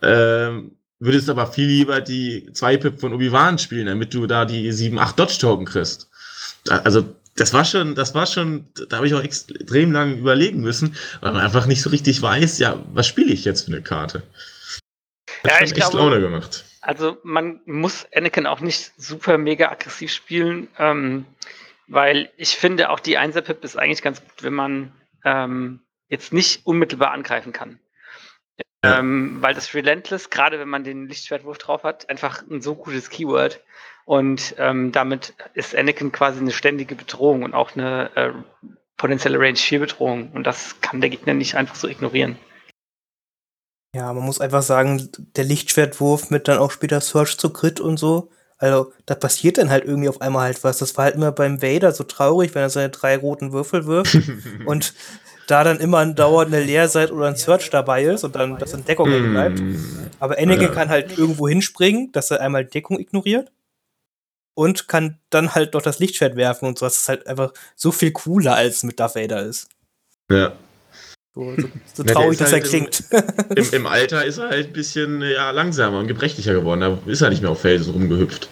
Ähm, würdest aber viel lieber die 2-Pip von Obi-Wan spielen, damit du da die 7-8 Dodge-Token kriegst. Also, das war schon, das war schon, da habe ich auch extrem lange überlegen müssen, weil man einfach nicht so richtig weiß, ja, was spiele ich jetzt für eine Karte. Das ja, ich echt glaube, Laune gemacht. Also man muss Anakin auch nicht super mega aggressiv spielen, ähm, weil ich finde auch die 1er-Pip ist eigentlich ganz gut, wenn man ähm, jetzt nicht unmittelbar angreifen kann. Ja. Ähm, weil das Relentless, gerade wenn man den Lichtschwertwurf drauf hat, einfach ein so gutes Keyword. Und ähm, damit ist Anakin quasi eine ständige Bedrohung und auch eine äh, potenzielle Range 4 Bedrohung. Und das kann der Gegner nicht einfach so ignorieren. Ja, man muss einfach sagen, der Lichtschwertwurf mit dann auch später Search zu Crit und so. Also, da passiert dann halt irgendwie auf einmal halt was. Das war halt immer beim Vader so traurig, wenn er seine drei roten Würfel wirft und da dann immer ein dauernde Leerseite oder ein Search dabei ist und dann das in Deckung mm. bleibt. Aber Anakin ja. kann halt irgendwo hinspringen, dass er einmal Deckung ignoriert und kann dann halt noch das Lichtschwert werfen und so, was ist halt einfach so viel cooler als mit Darth Vader ist. Ja. So, so, so traurig, dass halt er klingt. Im, im, Alter ist er halt ein bisschen ja, langsamer und gebrechlicher geworden. Da ist er nicht mehr auf Felsen rumgehüpft.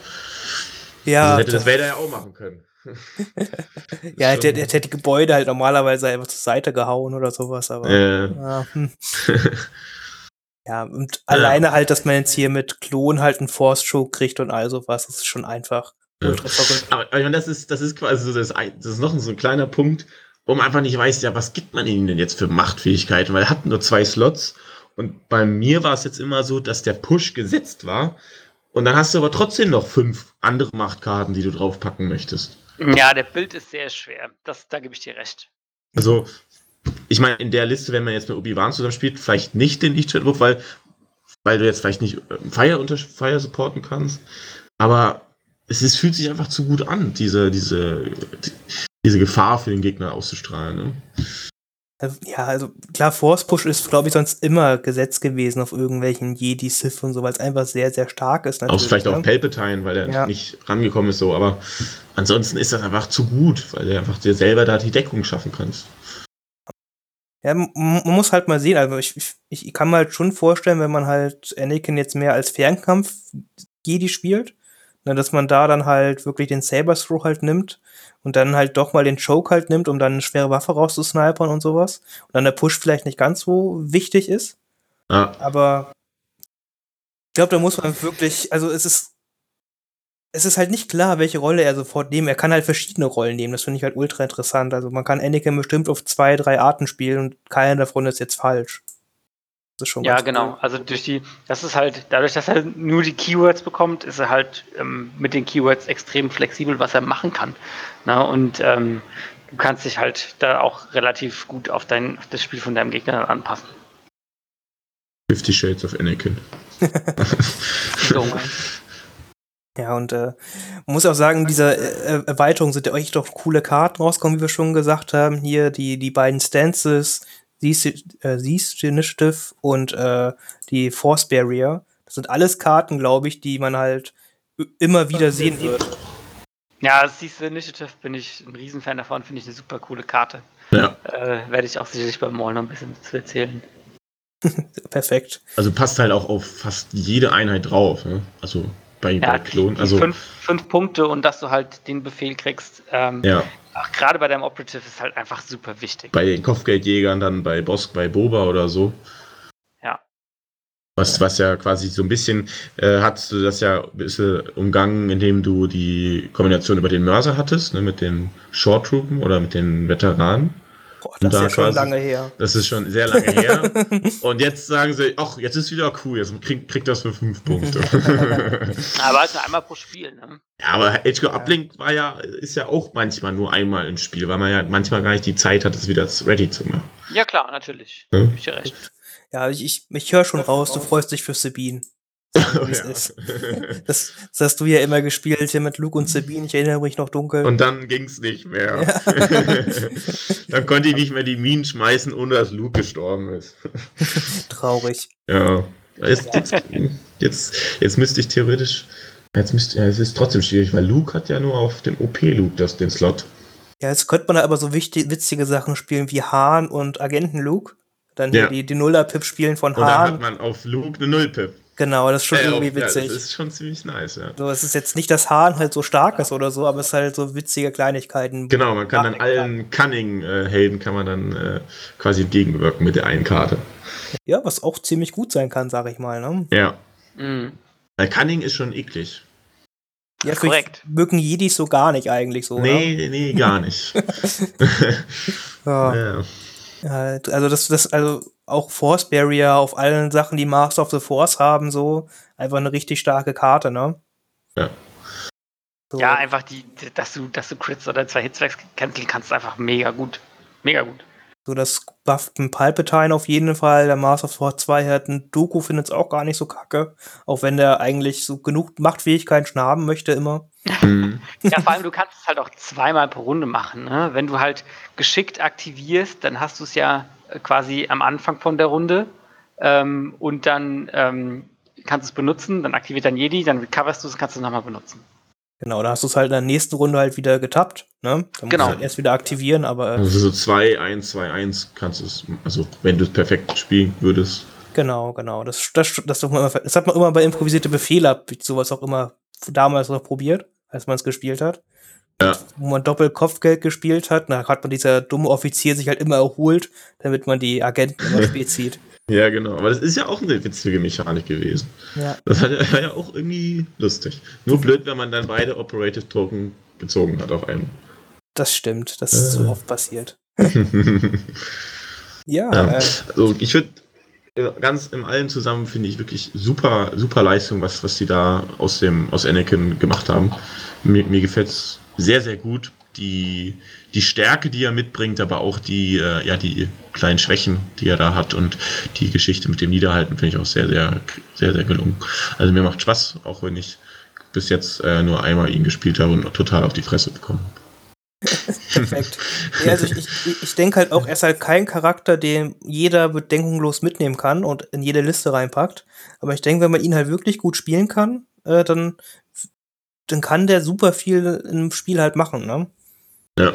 Ja. Also hätte das Vader ja auch machen können. ja, er hätte, hätte die Gebäude halt normalerweise einfach zur Seite gehauen oder sowas, aber. Äh. Ja, hm. ja, und ja. alleine halt, dass man jetzt hier mit Klon halt einen Force-Show kriegt und all sowas, das ist schon einfach. Ja. Aber, aber das ist, das ist quasi so, das, das ist noch so ein kleiner Punkt, wo man einfach nicht weiß, ja, was gibt man ihnen denn jetzt für Machtfähigkeiten? Weil er hat nur zwei Slots und bei mir war es jetzt immer so, dass der Push gesetzt war und dann hast du aber trotzdem noch fünf andere Machtkarten, die du draufpacken möchtest. Ja, der Bild ist sehr schwer. Das, da gebe ich dir recht. Also, ich meine, in der Liste, wenn man jetzt mit Obi-Wan zusammenspielt, vielleicht nicht den Lichtschwertwurf, weil, weil du jetzt vielleicht nicht äh, Fire, unter, Fire supporten kannst. Aber es ist, fühlt sich einfach zu gut an, diese, diese, diese Gefahr für den Gegner auszustrahlen. Ne? Ja, also klar, Force Push ist, glaube ich, sonst immer Gesetz gewesen auf irgendwelchen Jedi, Sith und so, weil es einfach sehr, sehr stark ist. Auch vielleicht auch Palpatine, weil er ja. nicht rangekommen ist so, aber ansonsten ist das einfach zu gut, weil du einfach dir selber da die Deckung schaffen kannst. Ja, man muss halt mal sehen, also ich, ich, ich kann mir halt schon vorstellen, wenn man halt Anakin jetzt mehr als Fernkampf Jedi spielt, ne, dass man da dann halt wirklich den Saber Throw halt nimmt und dann halt doch mal den Choke halt nimmt, um dann eine schwere Waffe rauszusnipern und sowas. Und dann der Push vielleicht nicht ganz so wichtig ist. Ja. Aber ich glaube, da muss man wirklich, also es ist, es ist halt nicht klar, welche Rolle er sofort nehmen. Er kann halt verschiedene Rollen nehmen. Das finde ich halt ultra interessant. Also man kann Anakin bestimmt auf zwei, drei Arten spielen und keine davon ist jetzt falsch. Das ist schon ja, genau. Cool. Also durch die, das ist halt, dadurch, dass er nur die Keywords bekommt, ist er halt ähm, mit den Keywords extrem flexibel, was er machen kann. Na, und ähm, du kannst dich halt da auch relativ gut auf, dein, auf das Spiel von deinem Gegner anpassen. 50 Shades of Anakin. Ja, und äh, man muss auch sagen, diese äh, Erweiterung sind ja echt doch coole Karten rausgekommen, wie wir schon gesagt haben. Hier die, die beiden Stances, Siehst äh, Initiative und äh, die Force Barrier. Das sind alles Karten, glaube ich, die man halt immer wieder sehen wird. Ja, Siehst Initiative bin ich ein Riesenfan davon, finde ich eine super coole Karte. Ja. Äh, Werde ich auch sicherlich beim Mall noch ein bisschen zu erzählen. Perfekt. Also passt halt auch auf fast jede Einheit drauf. Ne? Also bei, bei Klon. Also, fünf, fünf Punkte und dass du halt den Befehl kriegst. Ähm, ja, auch Gerade bei deinem Operative ist halt einfach super wichtig. bei den Kopfgeldjägern, dann bei Bosk, bei Boba oder so. Ja. Was, was ja quasi so ein bisschen, äh, hast du das ja ein bisschen umgangen, indem du die Kombination über den Mörser hattest, ne, mit den Short Troopen oder mit den Veteranen. Boah, das ist da ja schon lange her. Das ist schon sehr lange her. Und jetzt sagen sie, ach, jetzt ist wieder cool, jetzt kriegt krieg das für fünf Punkte. Aber halt nur einmal pro Spiel. Ne? ja, aber HQ Uplink war ja, ist ja auch manchmal nur einmal im Spiel, weil man ja manchmal gar nicht die Zeit hat, es wieder ready zu machen. Ja, klar, natürlich. Ja. Recht. Ja, ich, ich, ich höre schon raus, du freust dich für Sabine. es Ja. Das, das hast du ja immer gespielt hier mit Luke und Sabine, ich erinnere mich noch dunkel. Und dann ging's nicht mehr. dann konnte ich nicht mehr die Minen schmeißen, ohne dass Luke gestorben ist. Traurig. Ja. Jetzt, jetzt, jetzt, jetzt müsste ich theoretisch. Jetzt müsste, ja, es ist trotzdem schwierig, weil Luke hat ja nur auf dem OP-Luke das, den Slot. Ja, jetzt könnte man da aber so wichtig, witzige Sachen spielen wie Hahn und Agenten Luke. Dann Ja. die, die Nuller-Pip spielen von Und dann hat Hahn. man auf Luke eine Nullpip. Genau, das ist schon Äh, irgendwie ja, witzig. das ist schon ziemlich nice, ja. so, es ist jetzt nicht, dass Hahn halt so stark ist oder so, aber es ist halt so witzige Kleinigkeiten. Genau, man kann dann allen Cunning-Helden kann man dann äh, quasi entgegenwirken mit der einen Karte. Ja, was auch ziemlich gut sein kann, sag ich mal. Ne? Ja. Mhm. Weil Cunning ist schon eklig. Ja, korrekt. Mögen Jedis so gar nicht eigentlich so. Ne? nee, nee, gar nicht. Ja. ja. Ja, also das, das, also auch Force Barrier auf allen Sachen, die Master of the Force haben, so einfach eine richtig starke Karte, ne? Ja. So, Ja, einfach die, dass du, dass du Crits oder zwei Hits wegcanceln kannst, einfach mega gut. Mega gut. so das bufft ein Palpatine auf jeden Fall. Der Master of the Force 2 hat ein Doku, findet es auch gar nicht so kacke. Auch wenn der eigentlich so genug Machtfähigkeiten schon haben möchte, immer. Mhm. Ja, vor allem, du kannst es halt auch zweimal pro Runde machen. Ne? Wenn du halt geschickt aktivierst, dann hast du es ja quasi am Anfang von der Runde ähm, und dann ähm, kannst du es benutzen, dann aktiviert dein Jedi, dann recoverst du es, kannst du es nochmal benutzen. Genau, da hast du es halt in der nächsten Runde halt wieder getappt, ne? Dann Genau. musst du halt erst wieder aktivieren, aber äh, Also so 2, 1, 2, 1 kannst du es, also wenn du es perfekt spielen würdest. Genau, genau. Das, das, das, das, das hat man immer bei improvisierte Befehle, sowas auch immer damals noch probiert, als man es gespielt hat. Ja. Wo man Doppel-Kopfgeld gespielt hat, da hat man dieser dumme Offizier sich halt immer erholt, damit man die Agenten immer spät zieht. Ja, genau. Aber das ist ja auch eine witzige Mechanik gewesen. Ja. Das hat ja, war ja auch irgendwie lustig. Nur blöd, wenn man dann beide Operative Token gezogen hat auf einen. Das stimmt, das ist Äh. so oft passiert. Ja, Ja. äh, Also ich würde ganz im Allen zusammen finde ich wirklich super, super Leistung, was, was die da aus dem, aus Anakin gemacht haben. Mir, mir gefällt es sehr, sehr gut. Die, die Stärke, die er mitbringt, aber auch die, äh, ja, die kleinen Schwächen, die er da hat und die Geschichte mit dem Niederhalten finde ich auch sehr, sehr, sehr, sehr gelungen. Also mir macht Spaß, auch wenn ich bis jetzt äh, nur einmal ihn gespielt habe und total auf die Fresse bekommen. perfekt. Ja, also ich, ich, ich denke halt auch, er ist halt kein Charakter, den jeder bedenkungslos mitnehmen kann und in jede Liste reinpackt. Aber ich denke, wenn man ihn halt wirklich gut spielen kann, äh, dann, dann kann der super viel im Spiel halt machen, ne?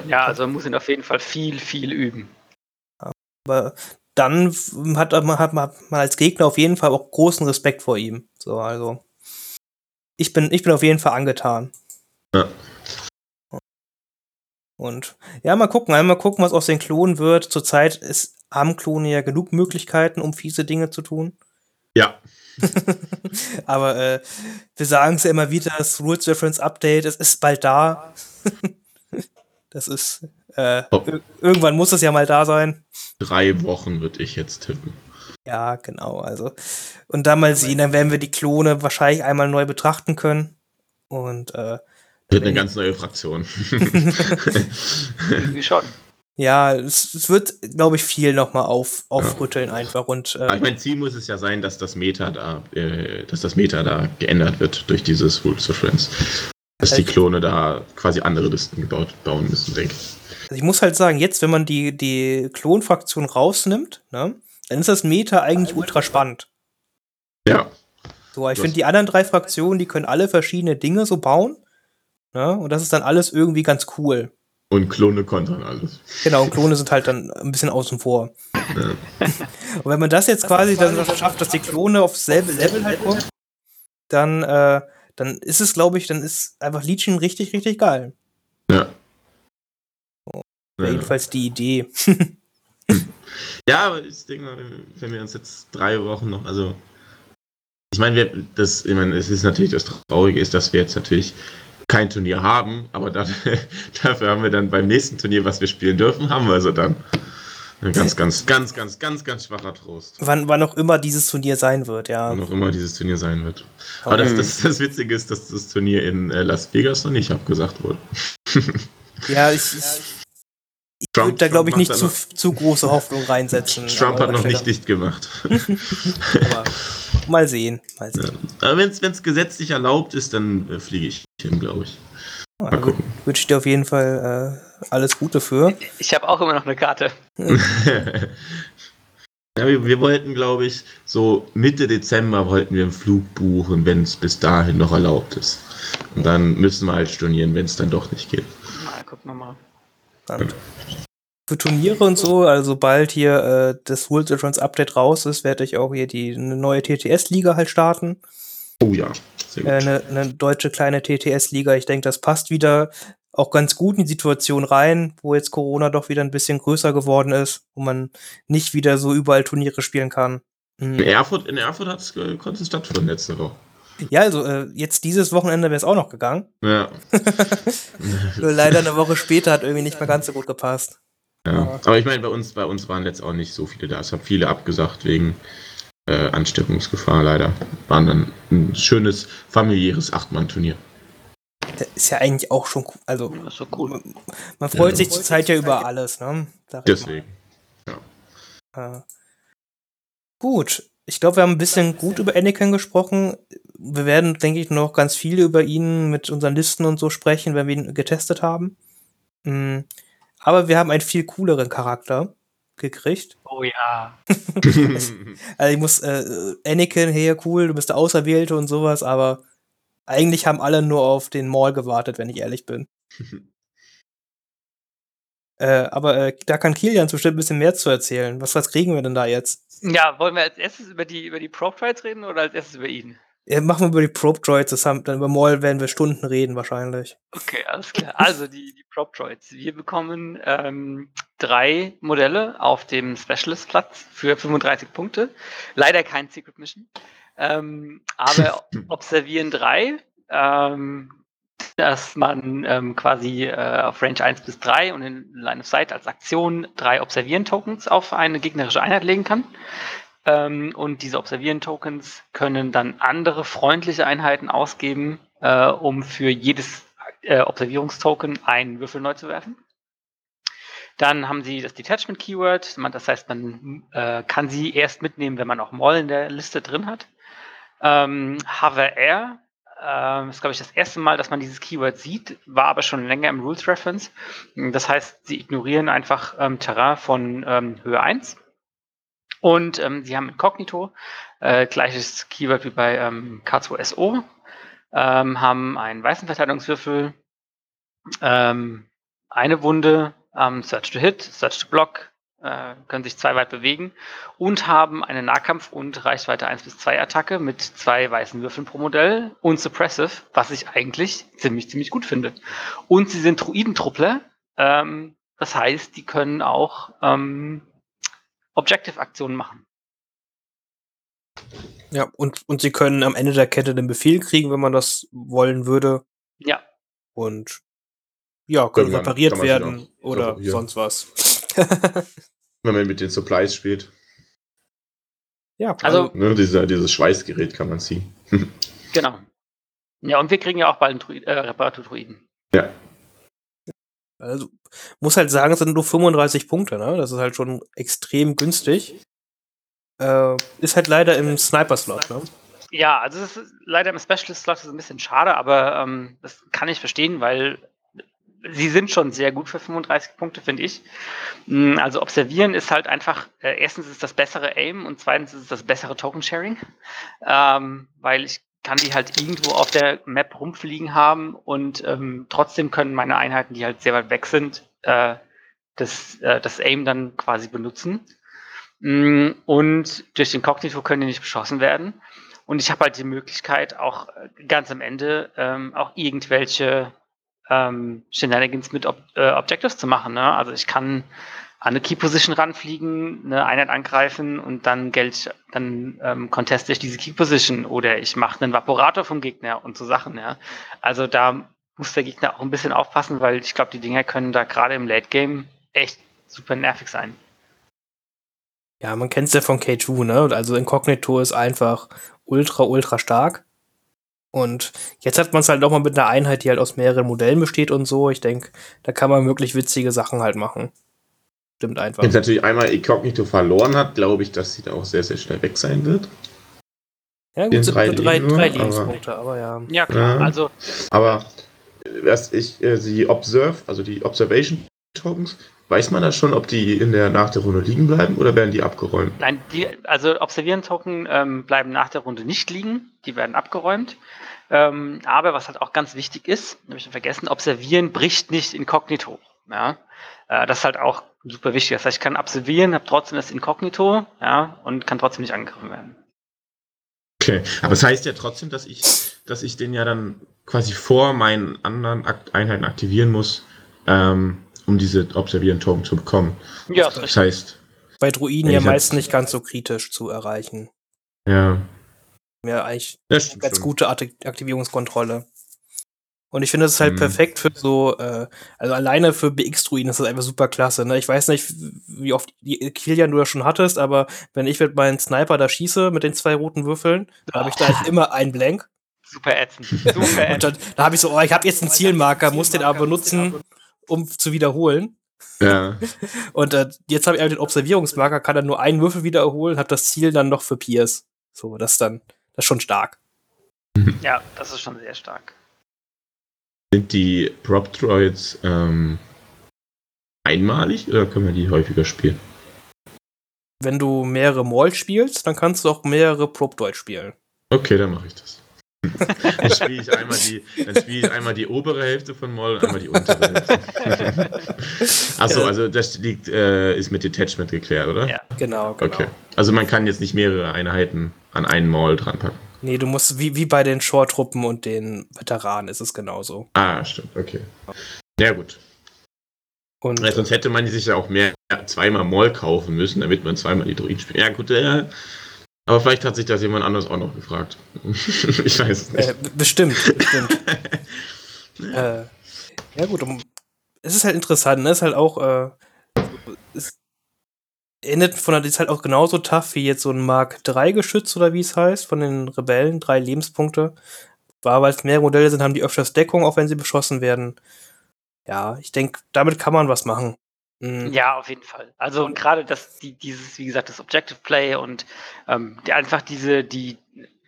Ja, also man muss ihn auf jeden Fall viel, viel üben. Aber dann f- hat man, hat man hat man als Gegner auf jeden Fall auch großen Respekt vor ihm. So, also. Ich bin, ich bin auf jeden Fall angetan. Ja. Und ja, mal gucken, einmal gucken, was aus den Klonen wird. Zurzeit ist, haben Klone ja genug Möglichkeiten, um fiese Dinge zu tun. Ja, Aber äh, wir sagen es ja immer wieder, das Rules Reference Update, es ist bald da. das ist, äh, Oh. ir- irgendwann muss es ja mal da sein. drei Wochen würde ich jetzt tippen. Ja, genau. Also, und dann mal sehen, dann werden wir die Klone wahrscheinlich einmal neu betrachten können. Und äh, Wird eine ganz neue Fraktion. Wie schon. Ja, es, es wird, glaube ich, viel nochmal auf, aufrütteln einfach. Und Aber ich äh, mein Ziel muss es ja sein, dass das Meta da, äh, dass das Meta da geändert wird durch dieses Rules of Friends. Dass die Klone da quasi andere Listen gebaut bauen müssen, denke ich. also ich muss halt sagen, jetzt, wenn man die, die Klonfraktion rausnimmt, ne, dann ist das Meta eigentlich ultra spannend. Ja, So, ich finde, die anderen drei Fraktionen, die können alle verschiedene Dinge so bauen. Ne? Und das ist dann alles irgendwie ganz cool. Und Klone kontern alles. Genau, und Klone sind halt dann ein bisschen außen vor. und wenn man das jetzt quasi dann noch schafft, dass die Klone aufs selbe Level halt kommen, dann, äh, dann ist es, glaube ich, dann ist einfach Legion richtig, richtig geil. Ja. Oh, jedenfalls die Idee. ja, aber ich denke mal, wenn wir uns jetzt drei Wochen noch, also ich meine, wir, das, ich meine, es ist natürlich das Traurige ist, dass wir jetzt natürlich kein Turnier haben, aber dann, dafür haben wir dann beim nächsten Turnier, was wir spielen dürfen, haben wir also dann. Ein ganz, ganz, ganz, ganz, ganz, ganz schwacher Trost. Wann, wann auch immer dieses Turnier sein wird, ja. Wann auch immer dieses Turnier sein wird. Aber das, das, das Witzige ist, dass das Turnier in äh, Las Vegas noch nicht abgesagt wurde. ja, ich, ich, ich würde da, glaube ich, nicht zu, zu große Hoffnung reinsetzen. Trump hat noch nicht dicht gemacht. aber mal sehen. Mal sehen. Ja. Aber wenn es gesetzlich erlaubt ist, dann äh, fliege ich hin, glaube ich. Mal gucken. Wünsche ich dir auf jeden Fall äh, alles Gute für. Ich habe auch immer noch eine Karte. ja, wir, wir, wollten, glaube ich, so Mitte Dezember wollten wir einen Flug buchen, wenn es bis dahin noch erlaubt ist. Und dann müssen wir halt stornieren, wenn es dann doch nicht geht. Mal gucken wir mal. Dann. Für Turniere und so, also sobald hier äh, das World Trans Update raus ist, werde ich auch hier die eine neue TTS-Liga halt starten. Oh ja. Äh, eine, eine deutsche kleine TTS-Liga. Ich denke, das passt wieder auch ganz gut in die Situation rein, wo jetzt Corona doch wieder ein bisschen größer geworden ist, wo man nicht wieder so überall Turniere spielen kann. Mhm. In Erfurt, in Erfurt hat's, äh, konnte es stattfinden letzte Woche. Ja, also äh, jetzt dieses Wochenende wäre es auch noch gegangen. Ja. Leider eine Woche später hat irgendwie nicht mehr ganz so gut gepasst. Ja. Aber ich meine, bei uns, bei uns waren jetzt auch nicht so viele da. Es haben viele abgesagt wegen äh, Ansteckungsgefahr leider. War dann ein schönes familiäres Achtmann-Turnier. Ist ja eigentlich auch schon cool. Also, so cool. Man freut ja, sich zurzeit ja über alles, ne? Deswegen. Ja. Äh, gut. Ich glaube, wir haben ein bisschen gut über Anakin gesprochen. Wir werden, denke ich, noch ganz viel über ihn mit unseren Listen und so sprechen, wenn wir ihn getestet haben. Mhm. Aber wir haben einen viel cooleren Charakter gekriegt. Oh ja. also ich muss, äh, Anakin, hey, cool, du bist der Auserwählte und sowas, aber eigentlich haben alle nur auf den Maul gewartet, wenn ich ehrlich bin. äh, aber äh, da kann Kilian bestimmt ein bisschen mehr zu erzählen. Was, was kriegen wir denn da jetzt? Ja, wollen wir als erstes über die, über die Probe Trials reden oder als erstes über ihn? Ja, machen wir über die Probe Droids, das haben, dann über Maul werden wir Stunden reden wahrscheinlich. Okay, alles klar. Also die, die Probe Droids. Wir bekommen ähm, drei Modelle auf dem Specialist-Platz für 35 Punkte. Leider kein Secret Mission. Ähm, aber observieren drei, ähm, dass man ähm, quasi äh, auf Range 1 bis 3 und in Line of Sight als Aktion drei Observieren-Tokens auf eine gegnerische Einheit legen kann. Ähm, und diese Observieren-Tokens können dann andere freundliche Einheiten ausgeben, äh, um für jedes äh, Observierungstoken einen Würfel neu zu werfen. Dann haben sie das Detachment-Keyword, das heißt, man äh, kann sie erst mitnehmen, wenn man auch Moll in der Liste drin hat. Ähm, Hover Air äh, ist, glaube ich, das erste Mal, dass man dieses Keyword sieht, war aber schon länger im Rules Reference. Das heißt, sie ignorieren einfach ähm, Terrain von ähm, Höhe 1 und ähm, sie haben Inkognito, äh, gleiches Keyword wie bei ähm, K2SO, ähm, haben einen weißen Verteidigungswürfel, ähm, eine Wunde, ähm, Search to Hit, Search to Block, können sich zwei weit bewegen und haben eine Nahkampf- und Reichweite 1 bis 2 Attacke mit zwei weißen Würfeln pro Modell und Suppressive, was ich eigentlich ziemlich, ziemlich gut finde. Und sie sind Druidentruppler, ähm, das heißt, die können auch ähm, Objective-Aktionen machen. Ja, und, und sie können am Ende der Kette den Befehl kriegen, wenn man das wollen würde. Ja. Und ja, können repariert werden oder sonst was. wenn man mit den Supplies spielt. Ja, also, also ne, dieser, dieses Schweißgerät kann man ziehen. genau. Ja, und wir kriegen ja auch bald einen Druid, äh, Reparatur-Druiden. Ja. Also, muss halt sagen, es sind nur 35 Punkte, ne? Das ist halt schon extrem günstig. Äh, ist halt leider im Sniper-Slot, ne? Ja, also es ist leider im Specialist-Slot ist ein bisschen schade, aber ähm, das kann ich verstehen, weil sie sind schon sehr gut für 35 Punkte, finde ich. Hm, also observieren ist halt einfach, äh, erstens ist das bessere Aim und zweitens ist das bessere Token-Sharing, ähm, weil ich kann die halt irgendwo auf der Map rumfliegen haben und ähm, trotzdem können meine Einheiten, die halt sehr weit weg sind, äh, das, äh, das Aim dann quasi benutzen. Mm, und durch den Kognito können die nicht beschossen werden. Und ich habe halt die Möglichkeit, auch äh, ganz am Ende ähm, auch irgendwelche ähm, Shenanigans mit Ob äh, Objectives zu machen. Ne? Also ich kann an eine Key Position ranfliegen, eine Einheit angreifen und dann Geld, dann ähm, conteste ich diese Key Position oder ich mache einen Vaporator vom Gegner und so Sachen. Ja. Also da muss der Gegner auch ein bisschen aufpassen, weil ich glaube, die Dinger können da gerade im Late Game echt super nervig sein. Ja, man kennt es ja von K2, ne? Also Inkognito ist einfach ultra, ultra stark. Und jetzt hat man es halt nochmal mit einer Einheit, die halt aus mehreren Modellen besteht und so. Ich denke, da kann man wirklich witzige Sachen halt machen. Stimmt einfach. Wenn es natürlich einmal Inkognito verloren hat, glaube ich, dass sie da auch sehr, sehr schnell weg sein wird. Ja, gut, sind drei, drei, drei Lebenspunkte, aber, aber, ja. Ja, klar. Ja, also. Aber was ich, äh, sie Observe, also die Observation Tokens, weiß man da schon, ob die in der nach der Runde liegen bleiben oder werden die abgeräumt? Nein, die, also Observieren Token ähm, bleiben nach der Runde nicht liegen, die werden abgeräumt. Ähm, aber was halt auch ganz wichtig ist, habe ich vergessen, Observieren bricht nicht inkognito. Ja? Äh, das ist halt auch super wichtig. Das heißt, ich kann observieren, habe trotzdem das Inkognito, ja, und kann trotzdem nicht angegriffen werden. Okay, aber es das heißt ja trotzdem, dass ich, dass ich den ja dann quasi vor meinen anderen Akt Einheiten aktivieren muss, ähm, um diese Observieren-Token zu bekommen. Ja, das, das heißt. Bei Druiden ja meist nicht ganz so kritisch zu erreichen. Ja. Ja, eigentlich ja, ganz schon. gute Aktivierungskontrolle. Und ich finde, das ist halt mhm. perfekt für so, äh, also alleine für BX-Druiden ist das einfach super klasse. Ne? Ich weiß nicht, wie oft die Kilian du das schon hattest, aber wenn ich mit meinem Sniper da schieße mit den zwei roten Würfeln, oh. habe ich da eigentlich immer einen Blank. Super ätzend. Super ätzend. Und dann, da habe ich so, oh, ich habe jetzt einen Zielmarker, muss den aber benutzen, um zu wiederholen. Ja. Und äh, jetzt habe ich den Observierungsmarker, kann dann nur einen Würfel wiederholen, hat das Ziel dann noch für Pierce. So, das ist dann, das ist schon stark. Ja, das ist schon sehr stark. Sind die Prop Droids ähm, einmalig oder können wir die häufiger spielen? Wenn du mehrere Maul spielst, dann kannst du auch mehrere Prop Droids spielen. Okay, dann mache ich das. Dann spiele ich, einmal die, spiel ich einmal die obere Hälfte von Maul und einmal die untere Hälfte. Achso, also das liegt, äh, ist mit Detachment geklärt, oder? Ja, genau, genau. Okay. Also man kann jetzt nicht mehrere Einheiten an einen Maul dran packen. Nee, du musst, wie, wie bei den Shore-Truppen und den Veteranen ist es genauso. Ah, stimmt, okay. Ja, gut. Und, ja, sonst hätte man sich ja auch mehr zweimal Moll kaufen müssen, damit man zweimal die Druiden spielt. Ja, gut, äh, aber vielleicht hat sich das jemand anders auch noch gefragt. ich weiß es nicht. Äh, bestimmt, bestimmt. äh, ja, gut, es ist halt interessant, ne? Es ist halt auch, äh, es, erinnert von der, ist halt auch genauso tough wie jetzt so ein Mark 3 Geschütz oder wie es heißt, von den Rebellen, drei Lebenspunkte. War, weil es mehrere Modelle sind, haben die öfters Deckung, auch wenn sie beschossen werden. Ja, ich denke, damit kann man was machen. Mhm. Ja, auf jeden Fall. Also gerade das, die, dieses, wie gesagt, das Objective Play und ähm, die, einfach diese, die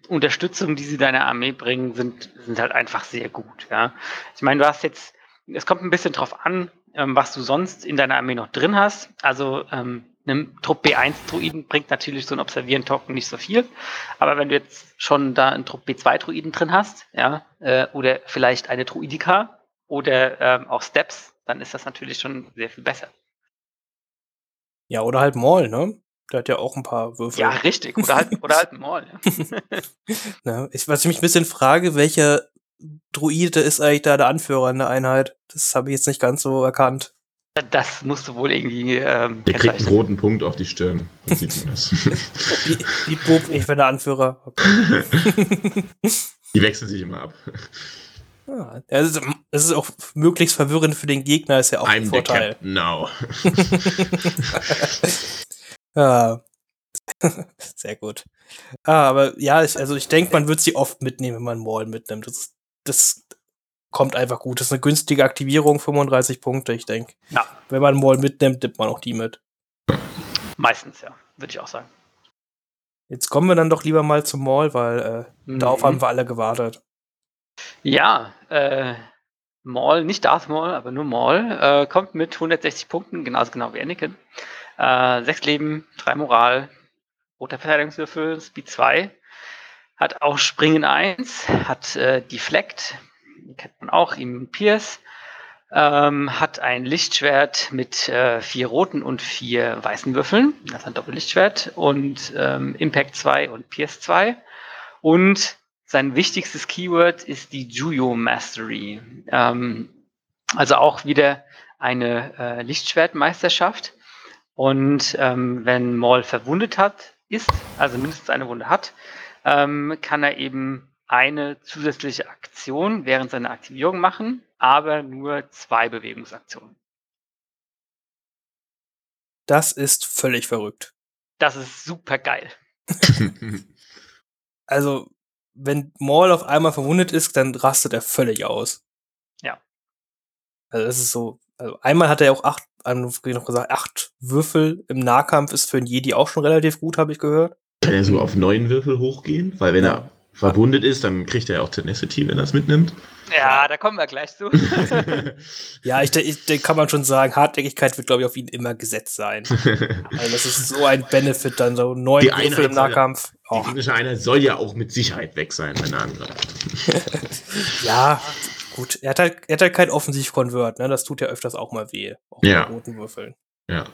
Unterstützung, die sie deiner Armee bringen, sind, sind halt einfach sehr gut. Ja, ich meine, du hast jetzt, es kommt ein bisschen drauf an, ähm, was du sonst in deiner Armee noch drin hast. Also ähm, einem Trupp B1-Druiden bringt natürlich so ein Observieren-Token nicht so viel. Aber wenn du jetzt schon da einen Trupp B2-Druiden drin hast, ja, äh, oder vielleicht eine Druidika oder ähm, auch Steps, dann ist das natürlich schon sehr viel besser. Ja, oder halt Maul, ne? Der hat ja auch ein paar Würfel. Ja, richtig. Oder halt, oder halt Maul. Ja. ja, ich, was ich mich ein bisschen frage, welcher Druide ist eigentlich da der Anführer in der Einheit? Das habe ich jetzt nicht ganz so erkannt. Das musst du wohl irgendwie. Ähm, der kriegt einen roten Punkt auf die Stirn. sieht man das. wie, wie Bob, ich bin der Anführer. Okay. Die wechseln sich immer ab. Ja, es, ist, es ist auch möglichst verwirrend für den Gegner, ist ja auch I'm ein Vorteil. The now. ja. Sehr gut. Ah, aber ja, ich, also ich denke, man wird sie oft mitnehmen, wenn man Maul mitnimmt. Das, das kommt einfach gut. Das ist eine günstige Aktivierung, 35 Punkte, ich denke. Ja. Wenn man Maul mitnimmt, nimmt man auch die mit. Meistens, ja, würde ich auch sagen. Jetzt kommen wir dann doch lieber mal zum Maul, weil äh, mhm. darauf haben wir alle gewartet. Ja, äh, Maul, nicht Darth Maul, aber nur Maul, äh, kommt mit 160 Punkten, genauso genau wie Anakin. Äh, sechs Leben, drei Moral, roter Verteidigungswürfel, Speed 2, hat auch Springen 1, hat äh, Deflect, kennt man auch, ihm Pierce, ähm, hat ein Lichtschwert mit äh, vier roten und vier weißen Würfeln, das ist ein Doppellichtschwert, und ähm, Impact 2 und Pierce 2 Und sein wichtigstes Keyword ist die Juyo Mastery. Ähm, also auch wieder eine äh, Lichtschwertmeisterschaft. Und ähm, wenn Maul verwundet hat, ist, also mindestens eine Wunde hat, ähm, kann er eben eine zusätzliche Aktion während seiner Aktivierung machen, aber nur zwei Bewegungsaktionen. Das ist völlig verrückt. Das ist super geil. also, wenn Maul auf einmal verwundet ist, dann rastet er völlig aus. Ja. Also, das ist so. Also, einmal hat er auch acht, noch gesagt, acht Würfel im Nahkampf ist für einen Jedi auch schon relativ gut, habe ich gehört. Kann er so auf neun Würfel hochgehen? Weil wenn er verwundet ist, dann kriegt er ja auch Tenacity, wenn er es mitnimmt. Ja, da kommen wir gleich zu. ja, ich, ich, ich, kann man schon sagen, Hartnäckigkeit wird, glaube ich, auf ihn immer gesetzt sein. also das ist so ein Benefit, dann so neun Würfel im Nahkampf. Ja, die gegnerische Einheit soll ja auch mit Sicherheit weg sein, wenn er angreift. ja, gut. Er hat halt, er hat halt kein Offensiv-Convert, ne? Das tut ja öfters auch mal weh. Auch ja. mit roten Würfeln. Ja.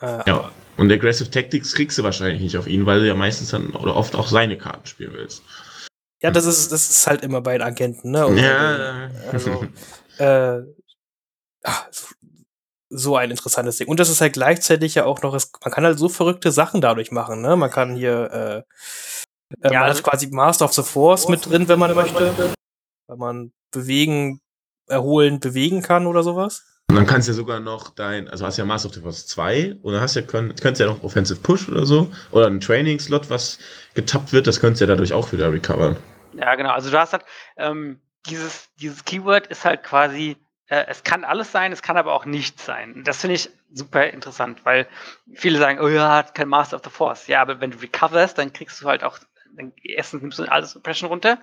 Äh, ja. Und Aggressive Tactics kriegst du wahrscheinlich nicht auf ihn, weil du ja meistens dann oder oft auch seine Karten spielen willst. Ja, das ist, das ist halt immer bei den Agenten, ne? Und ja. Also, äh, ach, so ein interessantes Ding. Und das ist halt gleichzeitig ja auch noch, man kann halt so verrückte Sachen dadurch machen, ne? Man kann hier, äh, äh ja, man hat quasi Master of the Force mit drin, wenn man möchte. Weil man bewegen, erholen, bewegen kann oder sowas. Und dann kannst du ja sogar noch dein, also hast ja Master of the Force 2 und dann hast ja, könnt, könntest ja noch Offensive Push oder so oder ein Training-Slot, was getappt wird, das könntest du ja dadurch auch wieder recovern. Ja, genau. Also du hast halt, ähm, dieses, dieses Keyword ist halt quasi, äh, es kann alles sein, es kann aber auch nichts sein. Das finde ich super interessant, weil viele sagen, oh ja, kein Master of the Force. Ja, aber wenn du recoverst, dann kriegst du halt auch, dann erstens nimmst du alles Suppression runter,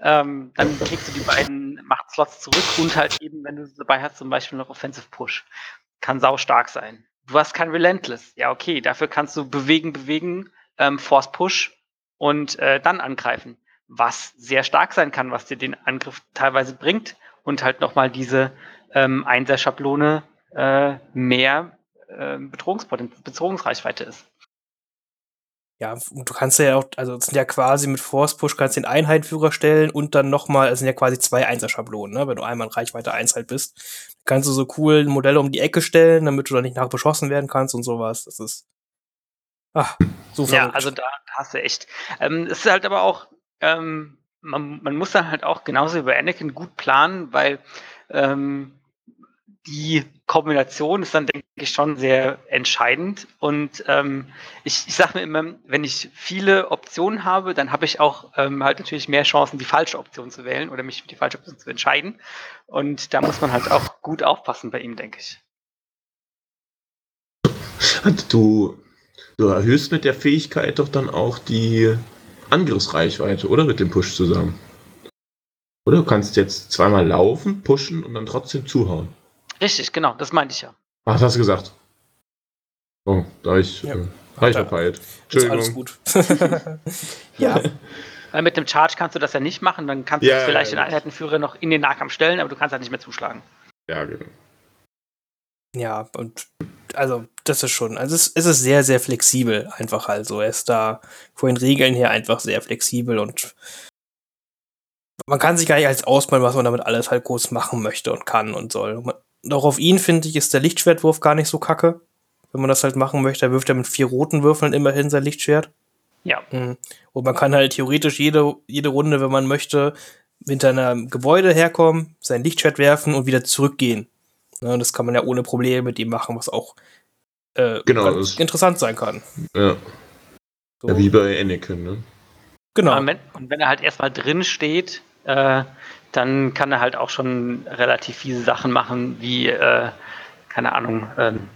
ähm, dann kriegst du die beiden Machtslots zurück und halt eben, wenn du dabei hast, zum Beispiel noch Offensive Push. Kann sau stark sein. Du hast kein Relentless. Ja, okay, dafür kannst du bewegen, bewegen, ähm, Force Push und äh, dann angreifen was sehr stark sein kann, was dir den Angriff teilweise bringt und halt nochmal diese ähm, Einser-Schablone äh, mehr äh, Bedrohungsreichweite ist. Ja, du kannst ja auch, also es sind ja quasi mit Force Push kannst du den Einheitführer stellen und dann nochmal, es sind ja quasi zwei Einser-Schablonen, ne? Wenn du einmal in Reichweite 1 halt bist, kannst du so cool Modelle um die Ecke stellen, damit du dann nicht nachbeschossen werden kannst und sowas. Das ist. Ach, so verrückt. Ja, also da hast du echt. Ähm, es ist halt aber auch ähm, man, man, muss dann halt auch genauso über Anakin gut planen, weil ähm, die Kombination ist dann, denke ich, schon sehr entscheidend. Und ähm, ich, ich sage mir immer, wenn ich viele Optionen habe, dann habe ich auch ähm, halt natürlich mehr Chancen, die falsche Option zu wählen oder mich für die falsche Option zu entscheiden. Und da muss man halt auch gut aufpassen bei ihm, denke ich. Du, du erhöhst mit der Fähigkeit doch dann auch die Angriffsreichweite, oder? Mit dem Push zusammen. Oder du kannst jetzt zweimal laufen, pushen und dann trotzdem zuhauen. Richtig, genau, das meinte ich ja. Ach, das hast du gesagt. Oh, da ich, ja. äh, da ich verpeilt. Entschuldigung. Ist alles gut. ja. Weil mit dem Charge kannst du das ja nicht machen, dann kannst ja, du vielleicht ja, den Einheitenführer noch in den Nahkampf stellen, aber du kannst halt nicht mehr zuschlagen. Ja, genau. Ja, und also das ist schon, also es, es ist sehr, sehr flexibel einfach also. Er ist da vor den Regeln her einfach sehr flexibel und man kann sich gar nicht als ausmalen, was man damit alles halt groß machen möchte und kann und soll. Und auch auf ihn, finde ich, ist der Lichtschwertwurf gar nicht so kacke. Wenn man das halt machen möchte, er wirft ja mit vier roten Würfeln immerhin sein Lichtschwert. Ja. Mhm. Und man kann halt theoretisch jede, jede Runde, wenn man möchte, hinter einem Gebäude herkommen, sein Lichtschwert werfen und wieder zurückgehen. Ne, das kann man ja ohne Probleme mit ihm machen, was auch äh, genau, interessant sein kann. Ja. So. ja. Wie bei Anakin, ne? Genau. Und wenn, und wenn er halt erstmal drin steht, äh, dann kann er halt auch schon relativ viele Sachen machen, wie, äh, keine Ahnung, ähm,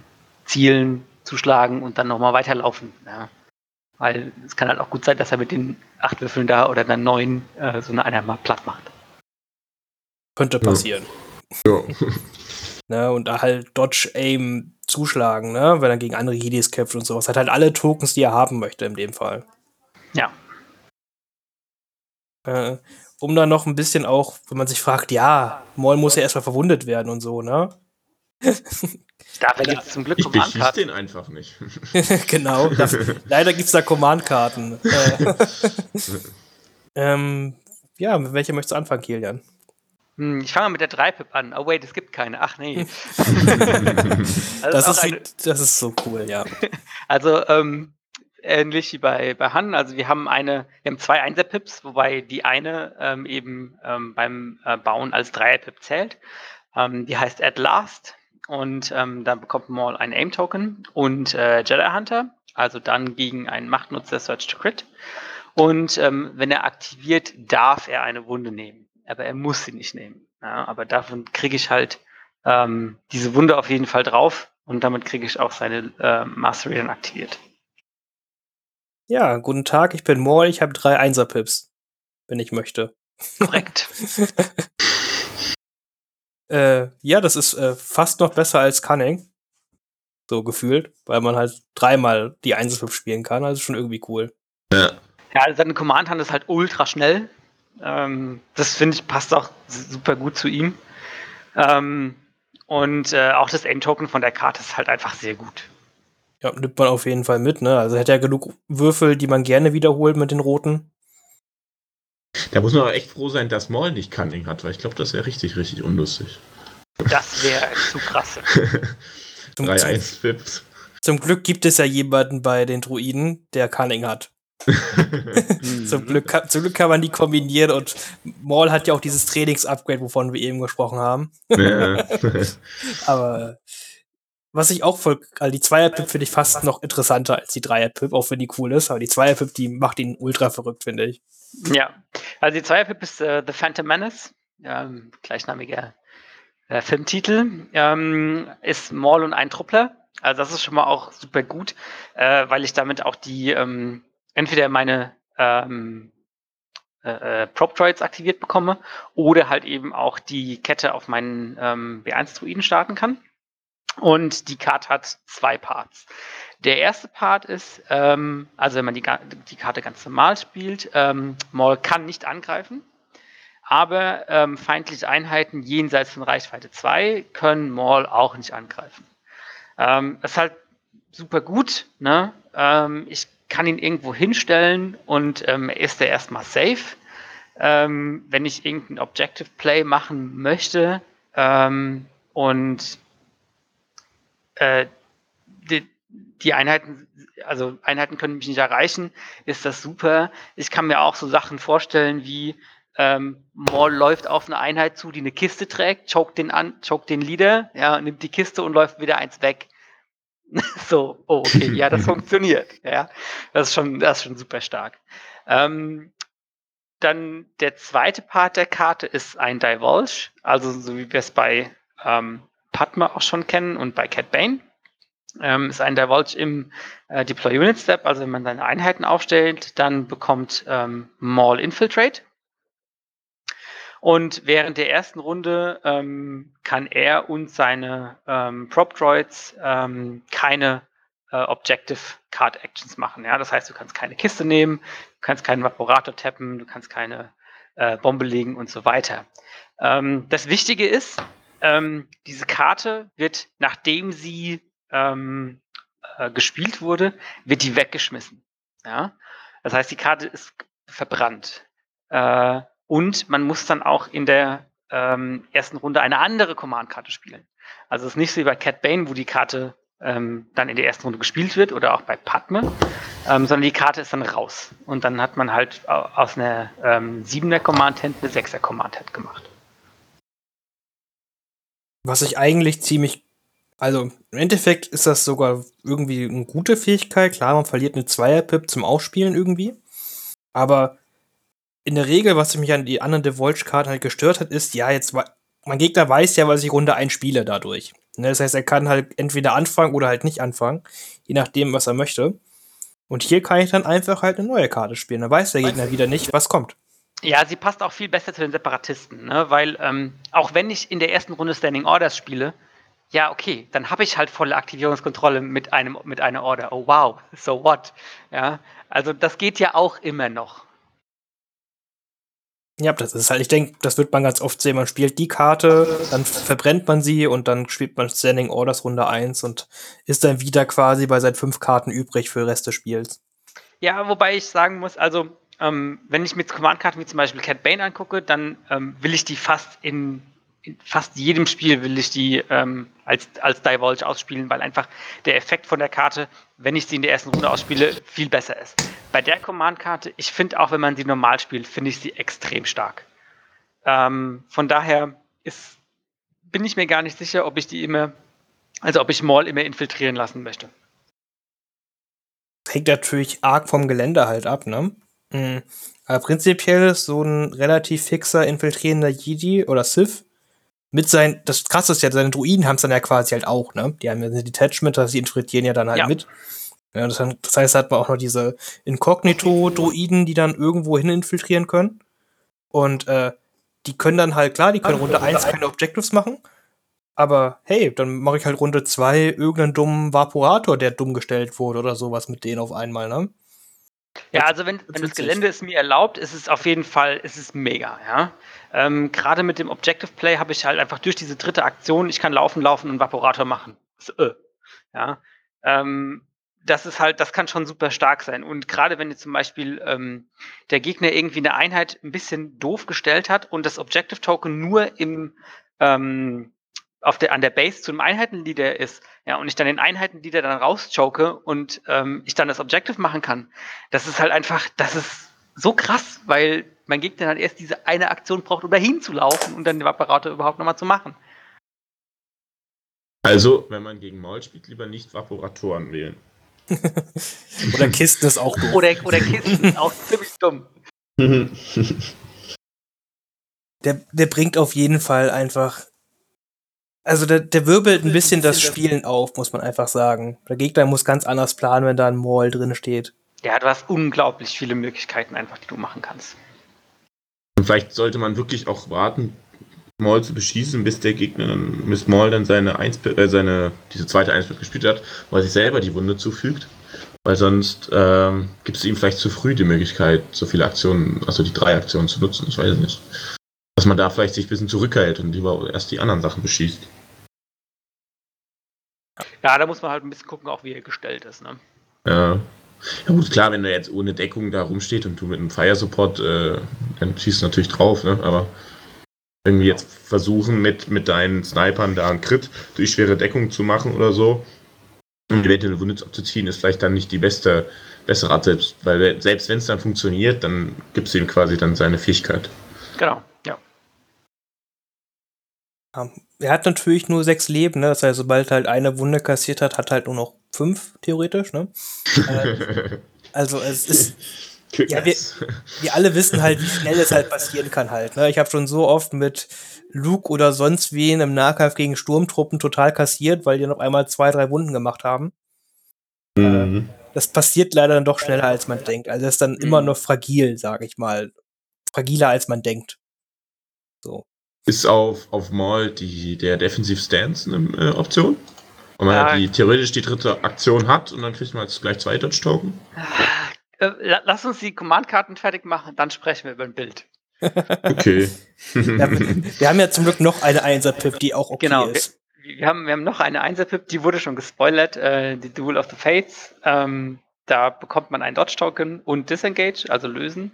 zielen, zuschlagen und dann nochmal weiterlaufen. Ja. Weil es kann halt auch gut sein, dass er mit den acht Würfeln da oder dann neun äh, so eine einer mal platt macht. Könnte passieren. Ja. ne, und da halt Dodge Aim zuschlagen, ne, wenn er gegen andere Jedis kämpft und sowas. Hat halt alle Tokens, die er haben möchte in dem Fall. Ja. Äh, um dann noch ein bisschen auch, wenn man sich fragt, ja, Maul muss ja erstmal verwundet werden und so, ne? Dafür gibt es zum Glück Ich beschieß Command-Karten. den einfach nicht. genau. Das, leider gibt es da Command-Karten. Äh, ähm, ja, mit welcher möchtest du anfangen, Kilian? Hm, ich fange mal mit der 3-Pip an. Oh wait, es gibt keine. Ach nee. Also Das ist, eine- das ist so cool, ja. Also ähm, ähnlich wie bei, bei Han. Also wir haben eine, wir haben zwei Einser-Pips, wobei die eine ähm, eben ähm, beim äh, Bauen als Dreier-Pip zählt. Ähm, die heißt At Last und ähm, dann bekommt Maul einen Aim-Token und äh, Jedi Hunter, also dann gegen einen Machtnutzer Search to Crit. Und ähm, wenn er aktiviert, darf er eine Wunde nehmen. Aber er muss sie nicht nehmen. Ja, aber davon kriege ich halt ähm, diese Wunde auf jeden Fall drauf und damit kriege ich auch seine äh, Mastery dann aktiviert. Ja, guten Tag, ich bin Maul, ich habe drei Einser-Pips, wenn ich möchte. Korrekt. Äh, ja, das ist äh, fast noch besser als Cunning. So gefühlt, weil man halt dreimal die Einser-Pips spielen kann, also schon irgendwie cool. ja. Ja, also seine Command-Hand ist halt ultra schnell. Ähm, das finde ich passt auch super gut zu ihm. Ähm, und äh, auch das Aim-Token von der Karte ist halt einfach sehr gut. Ja, nimmt man auf jeden Fall mit, ne? Also hätte er genug Würfel, die man gerne wiederholt mit den roten. Da muss man aber echt froh sein, dass Maul nicht Cunning hat, weil ich glaube, das wäre richtig, richtig unlustig. Das wäre zu krass. Zum, zum, 3-1 Pips. zum Glück gibt es ja jemanden bei den Druiden, der Cunning hat. Zum Glück, kann- zum Glück kann man die kombinieren und Maul hat ja auch dieses Trainings-Upgrade, wovon wir eben gesprochen haben. ja. Aber was ich auch voll, also die Zweier-Pip finde ich fast noch interessanter als die Dreier-Pip, auch wenn die cool ist. Aber die Zweier-Pip, die macht ihn ultra verrückt, finde ich. Ja, also die Zweierpip ist äh, The Phantom Menace, ähm, gleichnamiger äh, Filmtitel, ähm, ist Maul und ein Truppler. Also das ist schon mal auch super gut, äh, weil ich damit auch die ähm, entweder meine ähm, äh, äh, Prop Droids aktiviert bekomme oder halt eben auch die Kette auf meinen ähm, B1-Druiden starten kann. Und die Karte hat zwei Parts. Der erste Part ist, ähm, also wenn man die, die Karte ganz normal spielt, ähm, Maul kann nicht angreifen, aber ähm, feindliche Einheiten jenseits von Reichweite 2 können Maul auch nicht angreifen. Ähm, ist halt super gut, ne? Ähm, ich kann ihn irgendwo hinstellen und ähm, ist er erstmal safe. Ähm, wenn ich irgendein Objective Play machen möchte und äh, die, die Einheiten, also Einheiten können mich nicht erreichen, ist das super. Ich kann mir auch so Sachen vorstellen wie ähm, Maul läuft auf eine Einheit zu, die eine Kiste trägt, choked den an, choked den Leader, ja, nimmt die Kiste und läuft wieder eins weg. so, oh, okay, ja, das funktioniert. Ja, das ist schon, das ist schon super stark. Ähm, dann der zweite Part der Karte ist ein Divulge, also so wie wir es bei ähm, Padma auch schon kennen und bei Cat Bane. Ähm, ist ein Divulge im äh, Deploy Unit Step, also wenn man seine Einheiten aufstellt, dann bekommt ähm, Maul Infiltrate. Und während der ersten Runde ähm, kann er und seine ähm, Prop Droids ähm, keine äh, Objective Card Actions machen. Ja? Das heißt, du kannst keine Kiste nehmen, du kannst keinen Vaporator tappen, du kannst keine äh, Bombe legen und so weiter. Ähm, das Wichtige ist, ähm, diese Karte wird, nachdem sie ähm, äh, gespielt wurde, wird die weggeschmissen. Ja? Das heißt, die Karte ist verbrannt. Äh, und man muss dann auch in der ähm, ersten Runde eine andere Command-Karte spielen. Also es ist nicht so wie bei Cat Bane, wo die Karte ähm, dann in der ersten Runde gespielt wird oder auch bei Padme, ähm, sondern die Karte ist dann raus. Und dann hat man halt au- aus einer ähm, 7er Command-Hand eine 6er Command-Hand gemacht. Was ich eigentlich ziemlich. Also, im Endeffekt ist das sogar irgendwie eine gute Fähigkeit. Klar, man verliert eine Zweier-Pip zum Aufspielen irgendwie. Aber in der Regel, was mich an die anderen Devolge-Karten halt gestört hat, ist, ja, jetzt, mein Gegner weiß ja, was ich Runde 1 spiele dadurch. Ne, das heißt, er kann halt entweder anfangen oder halt nicht anfangen, je nachdem, was er möchte. Und hier kann ich dann einfach halt eine neue Karte spielen. Dann weiß der Gegner wieder nicht, was kommt. Ja, sie passt auch viel besser zu den Separatisten, ne? weil ähm, auch wenn ich in der ersten Runde Standing Orders spiele, ja, okay, dann habe ich halt volle Aktivierungskontrolle mit einem mit einer Order. Oh wow, so what? Ja, also das geht ja auch immer noch. Ja, das ist halt, ich denke, das wird man ganz oft sehen. Man spielt die Karte, dann verbrennt man sie und dann spielt man Standing Orders Runde 1 und ist dann wieder quasi bei seinen fünf Karten übrig für den Rest des Spiels. Ja, wobei ich sagen muss, also ähm, wenn ich mir Command-Karten wie zum Beispiel Cat Bane angucke, dann ähm, will ich die fast in, in, fast jedem Spiel will ich die ähm, als, als Divulge ausspielen, weil einfach der Effekt von der Karte, wenn ich sie in der ersten Runde ausspiele, viel besser ist. Bei der Command-Karte, ich finde auch, wenn man sie normal spielt, finde ich sie extrem stark. Ähm, von daher ist, bin ich mir gar nicht sicher, ob ich die immer, also ob ich Maul immer infiltrieren lassen möchte. Hängt natürlich arg vom Gelände halt ab, ne? Mhm. Aber prinzipiell ist so ein relativ fixer, infiltrierender Jedi oder Sith mit seinen, das krasse ist ja, seine Druiden haben es dann ja quasi halt auch, ne? Die haben ja ein Detachment, also die infiltrieren ja dann halt ja. mit. Ja, das, das heißt, hat man auch noch diese Inkognito-Druiden, die dann irgendwo hin infiltrieren können. Und äh, die können dann halt, klar, die können Runde 1 keine Objectives machen. Aber hey, dann mache ich halt Runde 2 irgendeinen dummen Vaporator, der dumm gestellt wurde oder sowas mit denen auf einmal, ne? Ja, also wenn, wenn das Gelände es mir erlaubt, ist es auf jeden Fall, ist es mega, ja. Ähm, Gerade mit dem Objective Play habe ich halt einfach durch diese dritte Aktion, ich kann laufen, laufen und Vaporator machen. So, äh, ja. Ähm, das ist halt, das kann schon super stark sein. Und gerade wenn jetzt zum Beispiel ähm, der Gegner irgendwie eine Einheit ein bisschen doof gestellt hat und das Objective Token nur im ähm, auf der, an der Base zu einem Einheitenleader ist, ja, und ich dann den Einheitenleader dann rauschoke und ähm, ich dann das Objective machen kann, das ist halt einfach, das ist so krass, weil mein Gegner dann erst diese eine Aktion braucht, um dahin zu laufen und dann den Vaporator überhaupt nochmal zu machen. Also, wenn man gegen Maul spielt, lieber nicht Vaporatoren wählen. oder Kisten ist auch dumm. Oder, oder Kisten ist auch ziemlich dumm. der, der bringt auf jeden Fall einfach. Also der, der wirbelt ein bisschen das Spielen auf, muss man einfach sagen. Der Gegner muss ganz anders planen, wenn da ein Maul drin steht. Ja, du hast unglaublich viele Möglichkeiten einfach, die du machen kannst. Und vielleicht sollte man wirklich auch warten, Maul zu beschießen, bis der Gegner dann, bis Maul dann seine, Eins, äh, seine diese zweite Einspieler gespielt hat, weil sich selber die Wunde zufügt. Weil sonst ähm, gibt es ihm vielleicht zu früh die Möglichkeit, so viele Aktionen, also die drei Aktionen zu nutzen. Ich weiß es nicht. Dass man da vielleicht sich ein bisschen zurückhält und lieber erst die anderen Sachen beschießt. Ja, da muss man halt ein bisschen gucken, auch wie er gestellt ist. Ne? Ja. Ja gut, klar, wenn er jetzt ohne Deckung da rumsteht und du mit einem Fire Support, äh, dann schießt du natürlich drauf, ne? Aber irgendwie jetzt versuchen, mit, mit deinen Snipern da einen Crit durch schwere Deckung zu machen oder so und eventuell eine Wunde abzuziehen, ist vielleicht dann nicht die beste, bessere Art selbst, weil selbst wenn es dann funktioniert, dann gibt es ihm quasi dann seine Fähigkeit. Genau. Er hat natürlich nur sechs Leben, ne? Das heißt, sobald er halt eine Wunde kassiert hat, hat er halt nur noch fünf, theoretisch, ne? äh, also es ist ja, wir, wir alle wissen halt, wie schnell es halt passieren kann halt. Ne? Ich habe schon so oft mit Luke oder sonst wen im Nahkampf gegen Sturmtruppen total kassiert, weil die noch einmal zwei, drei Wunden gemacht haben. Mhm. Äh, das passiert leider dann doch schneller, als man denkt. Also es ist dann mhm. immer noch fragil, sage ich mal. Fragiler, als man denkt. So. Ist auf, auf Maul die, der Defensive Stance eine äh, Option? Und man ja. die, theoretisch die dritte Aktion hat und dann kriegt man jetzt gleich zwei Dodge-Token? Ah, äh, lass uns die Command-Karten fertig machen, dann sprechen wir über ein Bild. Okay. ja, wir haben ja zum Glück noch eine Einser-Pip, die auch okay genau, ist. Wir, wir, haben, wir haben noch eine Einser-Pip, die wurde schon gespoilert, äh, die Duel of the Fates. Ähm, da bekommt man ein Dodge-Token und Disengage, also lösen.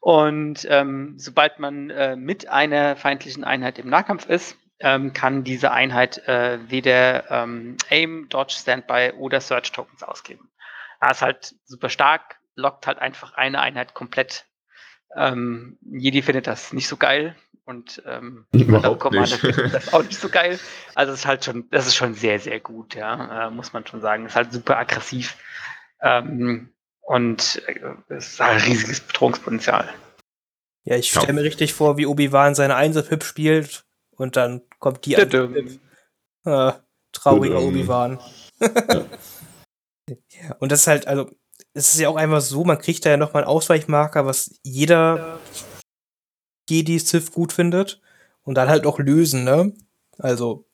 Und ähm, sobald man äh, mit einer feindlichen Einheit im Nahkampf ist, ähm, kann diese Einheit äh, weder ähm, Aim, Dodge, Standby oder Search Tokens ausgeben. Das ist halt super stark, lockt halt einfach eine Einheit komplett. Ähm, Jedi findet das nicht so geil und ähm, Überhaupt nicht. findet das auch nicht so geil. Also es ist halt schon, das ist schon sehr, sehr gut, ja, äh, muss man schon sagen. Ist halt super aggressiv ähm, und äh, es ist halt ein riesiges Bedrohungspotenzial. Ja, ich stelle mir richtig vor, wie Obi-Wan seine Einser-Pip spielt und dann kommt die äh, trauriger Obi-Wan. und das ist halt, also es ist ja auch einfach so, man kriegt da ja nochmal einen Ausweichmarker, was jeder Jedi Sith gut findet. Und dann halt auch lösen, ne? Also,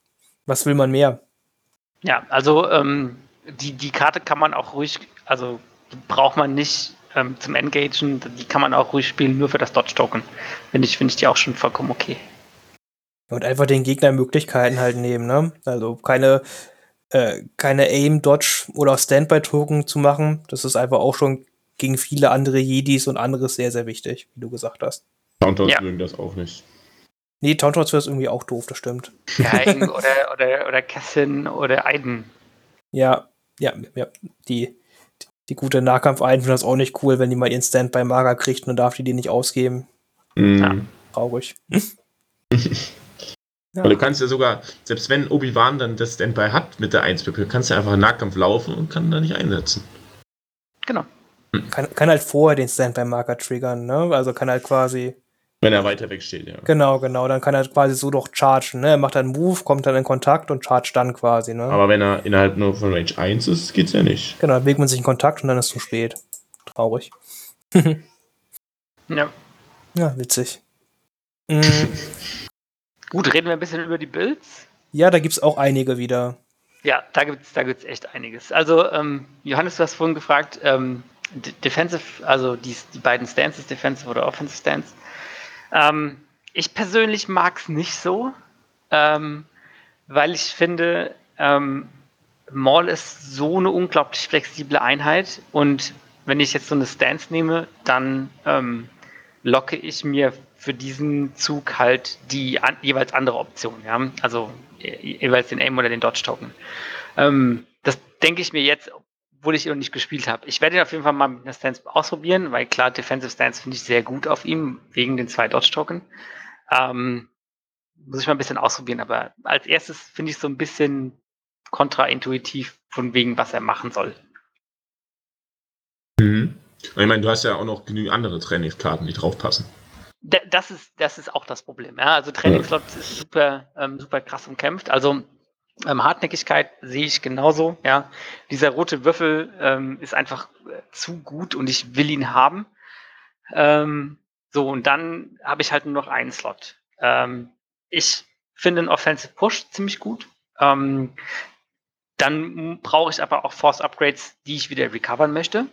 was will man mehr? Ja, also ähm, die, die Karte kann man auch ruhig, also braucht man nicht ähm, zum Engagen, die kann man auch ruhig spielen, nur für das Dodge-Token. Finde ich, find ich die auch schon vollkommen okay. Und einfach den Gegner Möglichkeiten halt nehmen, ne? Also keine, äh, keine Aim, Dodge oder Standby-Token zu machen. Das ist einfach auch schon gegen viele andere Jedis und anderes sehr, sehr wichtig, wie du gesagt hast. Counters Ja. mögen das auch nicht. Nee, Tauntaun's wäre irgendwie auch doof, das stimmt. Geigen oder, oder, oder Cassin oder Aiden. Ja, ja, ja. Die, die gute Nahkampf-Ein findet das auch nicht cool, wenn die mal ihren Standby-Mager kriegt und dann darf die den nicht ausgeben. Mhm. Ja. Traurig. ja. Du kannst ja sogar, selbst wenn Obi-Wan dann das Standby hat mit der 1 kannst du einfach in Nahkampf laufen und kann da nicht einsetzen. Genau. kann, kann halt vorher den Standby-Marker triggern, ne? Also kann halt quasi, Wenn er weiter weg steht, ja. genau, genau, dann kann er quasi so doch chargen, ne? Er macht dann einen Move, kommt dann in Kontakt und chargt dann quasi, ne? Aber wenn er innerhalb nur von Range 1 ist, geht's ja nicht. genau, dann bewegt man sich in Kontakt und dann ist es zu spät. Traurig. Ja. Ja, witzig. Mm, Gut, reden wir ein bisschen über die Builds. ja, da gibt's auch einige wieder. Ja, da gibt's da gibt's echt einiges. Also, ähm, Johannes, du hast vorhin gefragt, ähm, Defensive, also die, die beiden Stances, Defensive oder Offensive Stance. Ähm, ich persönlich mag es nicht so, ähm, weil ich finde, ähm, Maul ist so eine unglaublich flexible Einheit und wenn ich jetzt so eine Stance nehme, dann ähm, locke ich mir für diesen Zug halt die an, jeweils andere Option, ja. Also je- jeweils den Aim oder den Dodge-Token. Ähm, das denke ich mir jetzt, obwohl ich ihn noch nicht gespielt habe. Ich werde ihn auf jeden Fall mal mit einer Stance ausprobieren, weil klar, Defensive Stance finde ich sehr gut auf ihm, wegen den zwei Dodge-Token. Ähm, muss ich mal ein bisschen ausprobieren, aber als erstes finde ich so ein bisschen kontraintuitiv von wegen, was er machen soll. Mhm. Und ich meine, du hast ja auch noch genügend andere Trainingskarten, die draufpassen. Da- das ist, das ist auch das Problem. Ja? Also Trainingslot ist super, ähm, super krass umkämpft. Also ähm, Hartnäckigkeit sehe ich genauso. Ja, dieser rote Würfel ähm, ist einfach äh, zu gut und ich will ihn haben. Ähm, so und dann habe ich halt nur noch einen Slot. Ähm, ich finde einen Offensive Push ziemlich gut. Ähm, dann brauche ich aber auch Force Upgrades, die ich wieder recovern möchte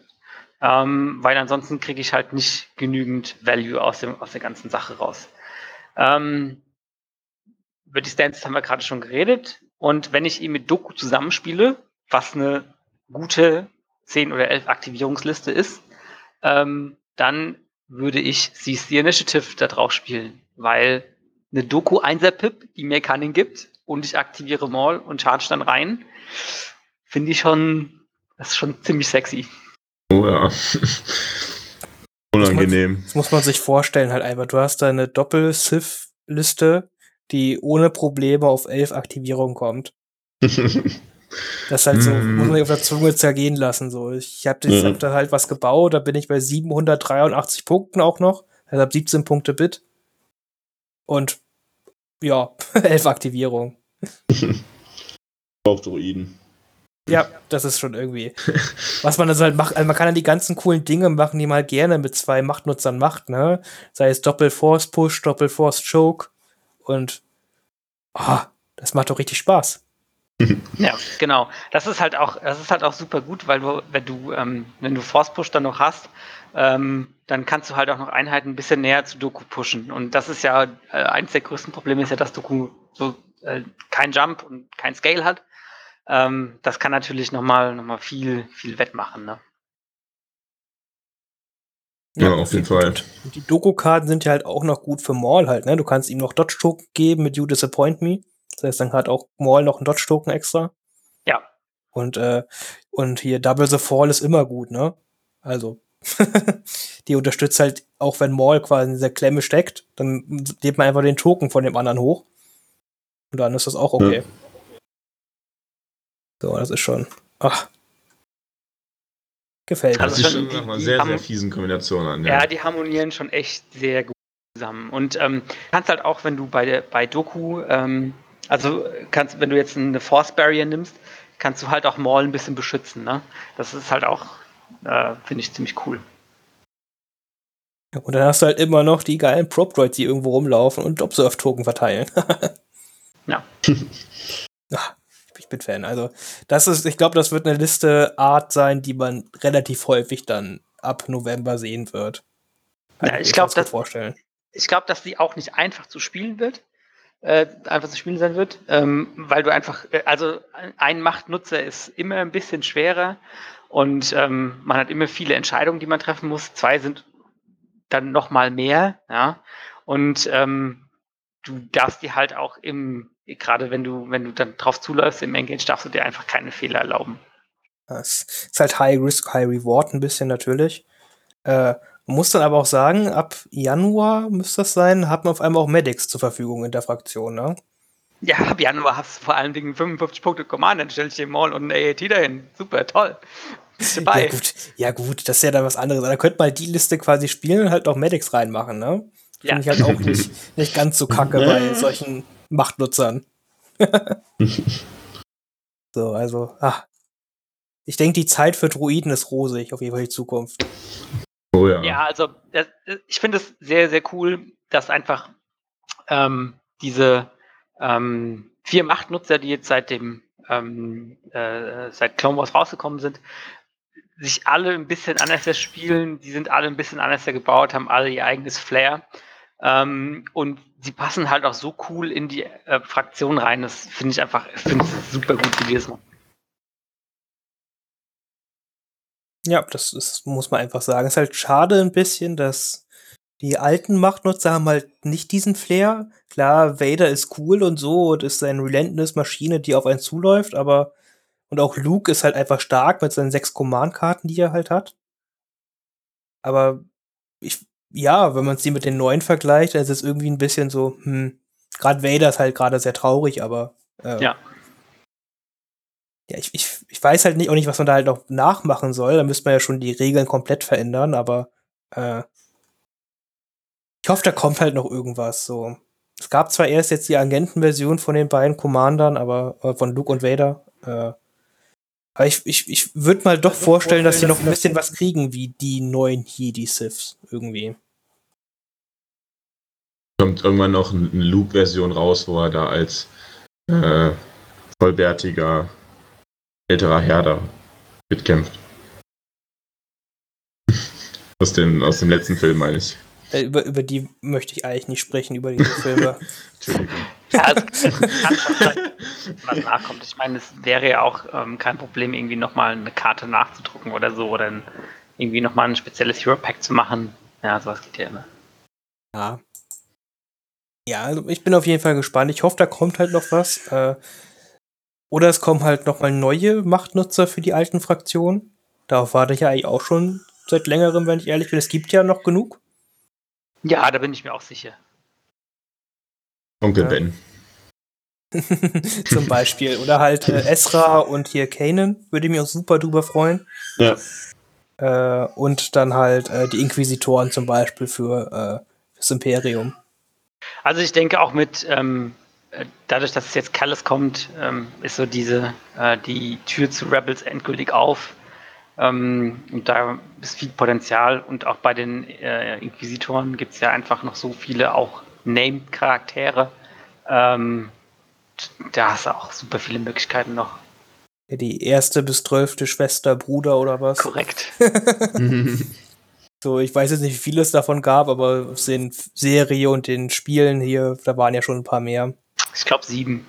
ähm, weil ansonsten kriege ich halt nicht genügend Value aus, dem, aus der ganzen Sache raus. Über die Stance haben wir gerade schon geredet. Und wenn ich ihn mit Doku zusammenspiele, was eine gute 10 oder 11 Aktivierungsliste ist, ähm, dann würde ich Seize the Initiative da drauf spielen, weil eine Doku 1er Pip, die mir Cunning gibt, und ich aktiviere Maul und charge dann rein, finde ich schon, das ist schon ziemlich sexy. Oh ja. Unangenehm. Das muss man sich vorstellen halt einfach. Du hast da eine Doppel-Sith-Liste, die ohne Probleme auf elf Aktivierungen kommt. Das ist halt so, Mhm. muss man sich auf der Zunge zergehen lassen. So. Ich habe Mhm. hab da halt was gebaut, da bin ich bei 783 Punkten auch noch. Hab 17 Punkte Bit. Und ja, elf Aktivierungen. Braucht Druiden. Ja, das ist schon irgendwie. Was man also halt macht, also man kann ja die ganzen coolen Dinge machen, die man halt gerne mit zwei Machtnutzern macht, ne? Sei es Doppel-Force-Push, Doppel-Force-Choke und ah, das macht doch richtig Spaß. Ja, genau. Das ist halt auch, das ist halt auch super gut, weil du, wenn du, ähm, wenn du Force Push dann noch hast, ähm, dann kannst du halt auch noch Einheiten ein bisschen näher zu Doku pushen. Und das ist ja äh, eins der größten Probleme ist ja, dass Doku so äh, kein Jump und kein Scale hat. Ähm, das kann natürlich nochmal noch mal viel, viel wettmachen. Ne? Ja, auf jeden Fall. Und die Doku-Karten sind ja halt auch noch gut für Maul halt, ne? Du kannst ihm noch Dodge-Token geben mit You Disappoint Me. Das heißt, dann hat auch Maul noch einen Dodge-Token extra. Ja. Und, äh, und hier Double the Fall ist immer gut, ne? Also, die unterstützt halt, auch wenn Maul quasi in dieser Klemme steckt, dann lädt man einfach den Token von dem anderen hoch. Und dann ist das auch okay. Ja. So, das ist schon. Ach. Gefällt mir. Das Also sieht schon schon nach einer die- sehr, die sehr fiesen Kombination an. Ja, die harmonieren schon echt sehr gut zusammen. Und ähm, kannst halt auch, wenn du bei, der- bei Doku, ähm, also kannst, wenn du jetzt eine Force Barrier nimmst, kannst du halt auch Maul ein bisschen beschützen. Ne? Das ist halt auch, äh, finde ich, ziemlich cool. Und dann hast du halt immer noch die geilen Prop-Droids, die irgendwo rumlaufen und Observe-Token verteilen. Ja. Ach, ich bin Fan. Also, das ist, ich glaube, das wird eine Liste Art sein, die man relativ häufig dann ab November sehen wird. Ja, ich glaube, dass, vorstellen. Ich glaube, dass die auch nicht einfach zu spielen wird. Äh, einfach zu spielen sein wird, ähm, weil du einfach, äh, also ein Machtnutzer ist immer ein bisschen schwerer und ähm, man hat immer viele Entscheidungen, die man treffen muss. Zwei sind dann noch mal mehr, ja. Und ähm, du darfst dir halt auch im, gerade wenn du, wenn du dann drauf zuläufst im Engage, darfst du dir einfach keine Fehler erlauben. Das ist halt High Risk, High Reward ein bisschen natürlich. Äh, muss dann aber auch sagen, ab Januar müsste das sein, hat man auf einmal auch Medics zur Verfügung in der Fraktion, ne? Ja, ab Januar hast du vor allen Dingen 55 Punkte Command, dann stell ich dir Maul und ein AAT dahin. Super, toll. Bist dabei. Ja gut, ja gut, das ist ja dann was anderes. Da könnte man die Liste quasi spielen und halt auch Medics reinmachen, ne? Ja. Finde ich halt auch nicht, nicht ganz so kacke bei solchen Machtnutzern. so, also, ah, ich denke, die Zeit für Druiden ist rosig, auf jeden Fall die Zukunft. Oh ja. Ja, also ich finde es sehr, sehr cool, dass einfach ähm, diese ähm, vier Machtnutzer, die jetzt seit dem ähm, äh, seit Clone Wars rausgekommen sind, sich alle ein bisschen anders spielen, die sind alle ein bisschen anders gebaut, haben alle ihr eigenes Flair. Ähm, und sie passen halt auch so cool in die äh, Fraktion rein. Das finde ich einfach, finde super gut, machen. Ja, das ist, muss man einfach sagen. Ist halt schade ein bisschen, dass die alten Machtnutzer haben halt nicht diesen Flair. Klar, Vader ist cool und so und ist eine Relentless-Maschine, die auf einen zuläuft, aber und auch Luke ist halt einfach stark mit seinen sechs Command-Karten, die er halt hat. Aber ich, ja, wenn man sie mit den neuen vergleicht, dann ist es irgendwie ein bisschen so, hm, gerade Vader ist halt gerade sehr traurig, aber äh, ja ja, ich, ich, ich weiß halt nicht, auch nicht, was man da halt noch nachmachen soll. Da müsste man ja schon die Regeln komplett verändern, aber äh, ich hoffe, da kommt halt noch irgendwas. So. Es gab zwar erst jetzt die Agentenversion von den beiden Commandern, aber äh, von Luke und Vader. Äh, aber ich, ich, ich würde mal doch vorstellen, dass sie noch ein bisschen was kriegen, wie die neuen Jedi-Siths irgendwie. Kommt irgendwann noch eine Luke-Version raus, wo er da als äh, vollbärtiger älterer Herr da mitkämpft. aus, dem, aus dem letzten Film, meine ich. Äh, über, über die möchte ich eigentlich nicht sprechen, über diese Filme. Entschuldigung. Ja, also, kann schon sein, was nachkommt. Ich meine, es wäre ja auch ähm, kein Problem, irgendwie nochmal eine Karte nachzudrucken oder so, oder ein, irgendwie nochmal ein spezielles Hero Pack zu machen. Ja, sowas geht ja immer. Ja. Ja, also ich bin auf jeden Fall gespannt. Ich hoffe, da kommt halt noch was. Äh, oder es kommen halt nochmal neue Machtnutzer für die alten Fraktionen. Darauf warte ich ja eigentlich auch schon seit längerem, wenn ich ehrlich bin. Es gibt ja noch genug. Ja, da bin ich mir auch sicher. Onkel ja. Ben. Zum Beispiel. Oder halt äh, Esra und hier Kanan. Würde ich mich auch super drüber freuen. Ja. Äh, und dann halt äh, die Inquisitoren zum Beispiel für äh, das Imperium. Also ich denke auch mit ähm, dadurch, dass es jetzt Callis kommt, ähm, ist so diese, äh, die Tür zu Rebels endgültig auf. Ähm, und da ist viel Potenzial und auch bei den äh, Inquisitoren gibt es ja einfach noch so viele auch Named-Charaktere. Ähm, da hast du auch super viele Möglichkeiten noch. Die erste bis zwölfte Schwester, Bruder oder was? Korrekt. so, ich weiß jetzt nicht, wie viel es davon gab, aber aus den Serie und den Spielen hier, da waren ja schon ein paar mehr. Ich glaube sieben.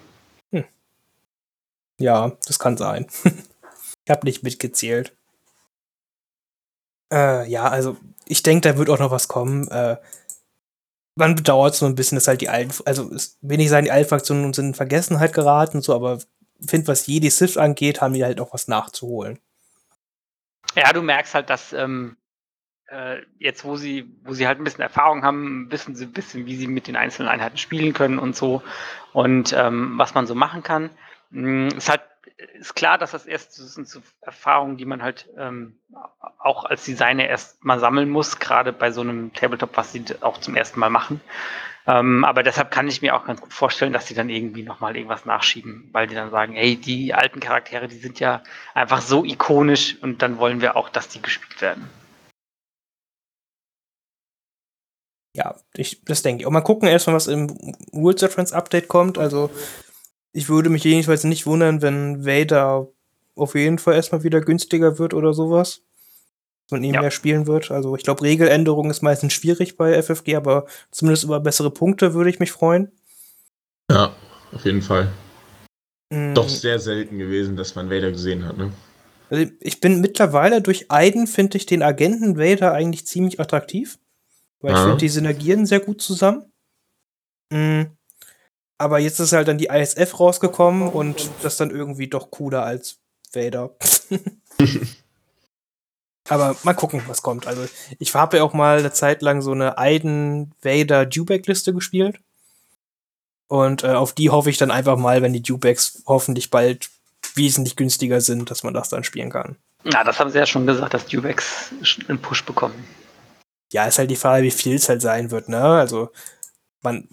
Hm. Ja, das kann sein. ich habe nicht mitgezählt. Äh, ja, also ich denke, da wird auch noch was kommen. Äh, man bedauert so ein bisschen, dass halt die alten, also es, will nicht sagen, die alten Fraktionen sind in Vergessenheit geraten, so, aber finde, was Jedi Sith angeht, haben die halt auch was nachzuholen. Ja, du merkst halt, dass ähm, äh, jetzt, wo sie, wo sie halt ein bisschen Erfahrung haben, wissen sie ein bisschen, wie sie mit den einzelnen Einheiten spielen können und so und ähm, was man so machen kann. Mm, ist halt ist klar, dass das erst das sind so Erfahrungen, die man halt ähm, auch als Designer erst mal sammeln muss, gerade bei so einem Tabletop, was sie auch zum ersten Mal machen. Ähm, aber deshalb kann ich mir auch ganz gut vorstellen, dass sie dann irgendwie nochmal irgendwas nachschieben, weil die dann sagen, hey, die alten Charaktere, die sind ja einfach so ikonisch und dann wollen wir auch, dass die gespielt werden. Ja, ich, das denke ich. Und mal gucken erstmal, was im Rules Reference Update kommt. Also, ich würde mich jedenfalls nicht wundern, wenn Vader auf jeden Fall erstmal wieder günstiger wird oder sowas. man nebenher ja. spielen wird. Also ich glaube, Regeländerung ist meistens schwierig bei FFG, aber zumindest über bessere Punkte würde ich mich freuen. Ja, auf jeden Fall. Mhm. Doch sehr selten gewesen, dass man Vader gesehen hat, ne? Also ich bin mittlerweile durch Aiden, finde ich den Agenten Vader eigentlich ziemlich attraktiv. Weil ja. ich finde die Synergien sehr gut zusammen. Mhm. Aber jetzt ist halt dann die ISF rausgekommen und das dann irgendwie doch cooler als Vader. Aber mal gucken, was kommt. Also, ich habe ja auch mal eine Zeit lang so eine Aiden Vader Dewback-Liste gespielt. Und äh, auf die hoffe ich dann einfach mal, wenn die Dewbacks hoffentlich bald wesentlich günstiger sind, dass man das dann spielen kann. Na, das haben sie ja schon gesagt, dass Dewbacks einen Push bekommen. Ja, ist halt die Frage, wie viel es halt sein wird, ne? Also, man,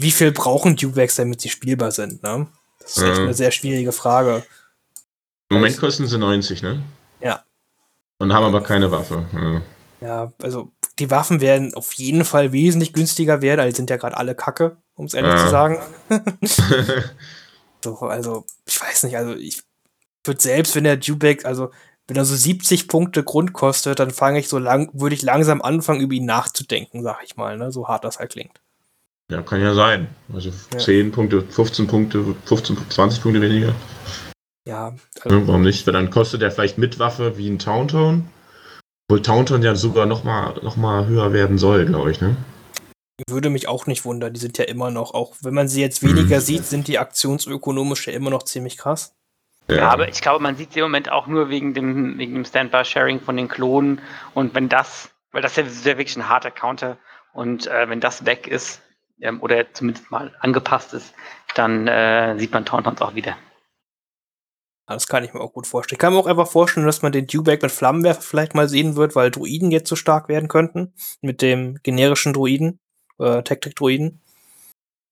wie viel brauchen Dewbacks, damit sie spielbar sind, ne? Das ist echt eine sehr schwierige Frage. Im Moment kosten sie 90, ne? Ja. Und haben aber keine Waffe. Ja. ja, also die Waffen werden auf jeden Fall wesentlich günstiger werden, also sind ja gerade alle Kacke, um es ehrlich ja. zu sagen. so, also, ich weiß nicht, also ich würde selbst, wenn der Dewback, also wenn er so 70 Punkte Grund kostet, dann fange ich so lang, würde ich langsam anfangen, über ihn nachzudenken, sag ich mal, ne? So hart das halt klingt. Ja, kann ja sein. Also ja. 10 Punkte, 15 Punkte, 15, 20 Punkte weniger. Ja. Also Warum nicht? Weil dann kostet der vielleicht mit Waffe wie ein Tauntaun. Obwohl Tauntaun ja sogar noch mal, noch mal höher werden soll, glaube ich, ne? Würde mich auch nicht wundern. Die sind ja immer noch, auch wenn man sie jetzt weniger mhm. sieht, sind die aktionsökonomisch ja immer noch ziemlich krass. Ja. aber ich glaube, man sieht sie im Moment auch nur wegen dem, wegen dem Standby-Sharing von den Klonen. Und wenn das, weil das ja, ja wirklich ein harter Counter und äh, wenn das weg ist, ähm, oder zumindest mal angepasst ist, dann äh, sieht man Tauntauns auch wieder. Das kann ich mir auch gut vorstellen. Ich kann mir auch einfach vorstellen, dass man den Dewback mit Flammenwerfer vielleicht mal sehen wird, weil Druiden jetzt so stark werden könnten. Mit dem generischen Druiden, äh, Tactic-Druiden.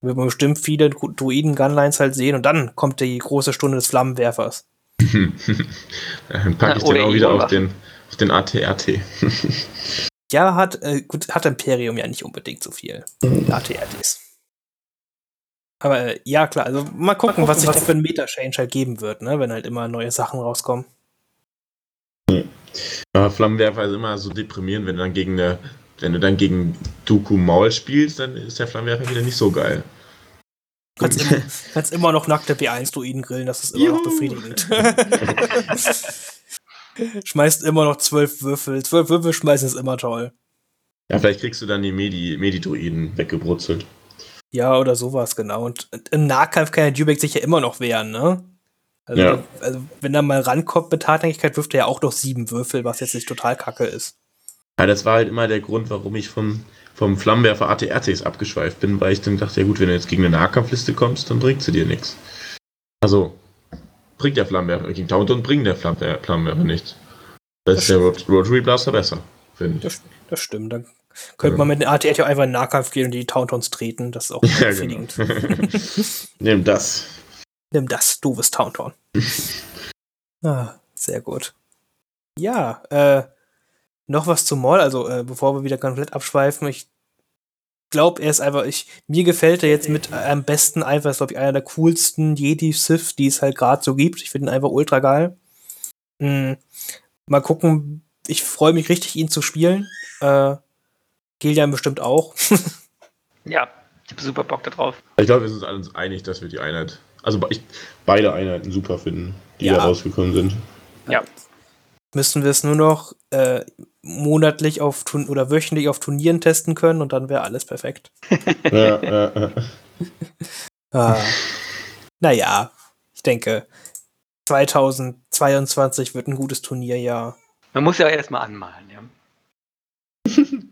Wird man bestimmt viele Druiden-Gunlines halt sehen und dann kommt die große Stunde des Flammenwerfers. dann packe ich ja, den auch wieder auf den, auf den ATRT. ja, hat, äh, gut, hat Imperium ja nicht unbedingt so viel ATRTs. Aber äh, ja, klar, also mal gucken, mal gucken was sich da für ein Meta-Change halt geben wird, ne, wenn halt immer neue Sachen rauskommen. Ja, Flammenwerfer ist immer so deprimierend, wenn du dann gegen eine, wenn du dann gegen Dooku Maul spielst, dann ist der Flammenwerfer wieder nicht so geil. Kannst immer, kannst immer noch nackte B1-Druiden grillen, das ist immer Juhu. noch befriedigend. Schmeißt immer noch zwölf Würfel. Zwölf Würfel schmeißen ist immer toll. Ja, vielleicht kriegst du dann die Medi-Druiden Medi weggebrutzelt. Ja, oder sowas, genau. Und im Nahkampf kann der Dubek sich ja immer noch wehren, ne? Also, ja. also, wenn er mal rankommt mit Hartnäckigkeit, wirft er ja auch noch sieben Würfel, was jetzt nicht total kacke ist. Ja, das war halt immer der Grund, warum ich vom, vom Flammenwerfer ATRTs abgeschweift bin, weil ich dann dachte, ja gut, wenn du jetzt gegen eine Nahkampfliste kommst, dann bringt sie dir nichts. Also, bringt der Flammenwerfer gegen Taunton bringt der Flammenwerfer nichts. Das, das ist der Rotary Blaster besser, finde ich. Das, das stimmt, dann könnte man mit den ATR ja einfach in den Nahkampf gehen und die Tauntons treten. Das ist auch ja, befriedigend. Genau. Nimm das. Nimm das, doofes Taunton. ah, sehr gut. Ja, äh, noch was zum Maul, also äh, bevor wir wieder komplett abschweifen, ich glaube, er ist einfach, ich, mir gefällt er jetzt mit am besten einfach, ist glaube ich einer der coolsten Jedi-Sith, die es halt gerade so gibt. Ich finde ihn einfach ultra geil. Hm, mal gucken, ich freue mich richtig, ihn zu spielen. Äh, Gillian bestimmt auch. ja, ich habe super Bock darauf. Ich glaube, wir sind uns alle einig, dass wir die Einheit, also ich, beide Einheiten super finden, die ja. da rausgekommen sind. Ja. Müssen wir es nur noch äh, monatlich auf Turn oder wöchentlich auf Turnieren testen können und dann wäre alles perfekt. ja, ja, ja. ah. Naja, ich denke, 2022 wird ein gutes Turnierjahr. Man muss ja erstmal anmalen, ja.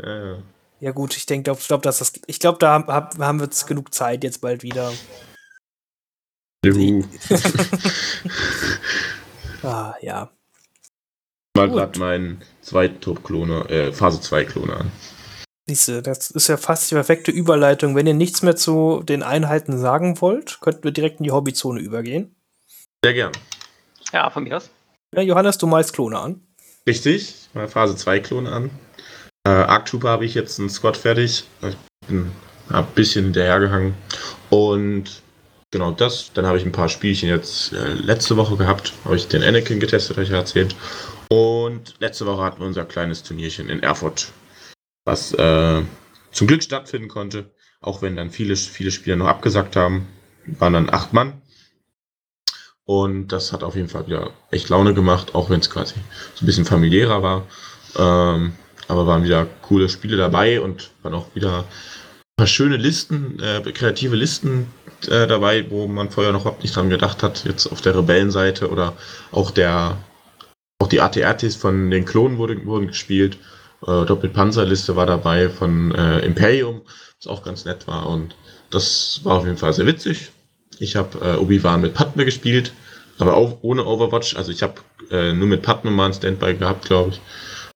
Ja, ja. ja gut, ich denke, ich glaube, dass das, ich glaube, da hab, haben wir jetzt genug Zeit jetzt bald wieder. Juhu. ah, ja. Mal gerade meinen zweiten Top-Kloner, äh, Phase 2 Kloner an. Siehste, das ist ja fast die perfekte Überleitung. Wenn ihr nichts mehr zu den Einheiten sagen wollt, könnten wir direkt in die Hobbyzone übergehen. Sehr gern. Ja, von mir aus. Ja, Johannes, du malst Klone an. Richtig, ich mal Phase 2 Klone an. Äh, Arc Trooper habe ich jetzt einen Squad fertig. Ich bin ein bisschen hinterhergehangen. Und genau das. Dann habe ich ein paar Spielchen jetzt äh, letzte Woche gehabt. Habe ich den Anakin getestet, habe ich ja erzählt. Und letzte Woche hatten wir unser kleines Turnierchen in Erfurt, was äh, zum Glück stattfinden konnte. Auch wenn dann viele, viele Spieler noch abgesagt haben. Waren dann acht Mann. Und das hat auf jeden Fall wieder echt Laune gemacht, auch wenn es quasi so ein bisschen familiärer war. Ähm, aber waren wieder coole Spiele dabei und waren auch wieder ein paar schöne Listen, äh, kreative Listen äh, dabei, wo man vorher noch überhaupt nicht dran gedacht hat, jetzt auf der Rebellenseite oder auch der auch die ATRTs von den Klonen wurde, wurden gespielt. Äh, Doppelpanzerliste war dabei von äh, Imperium, was auch ganz nett war und das war auf jeden Fall sehr witzig. Ich habe äh, Obi-Wan mit Padme gespielt, aber auch ohne Overwatch. Also ich habe äh, nur mit Padme mal ein Standby gehabt, glaube ich.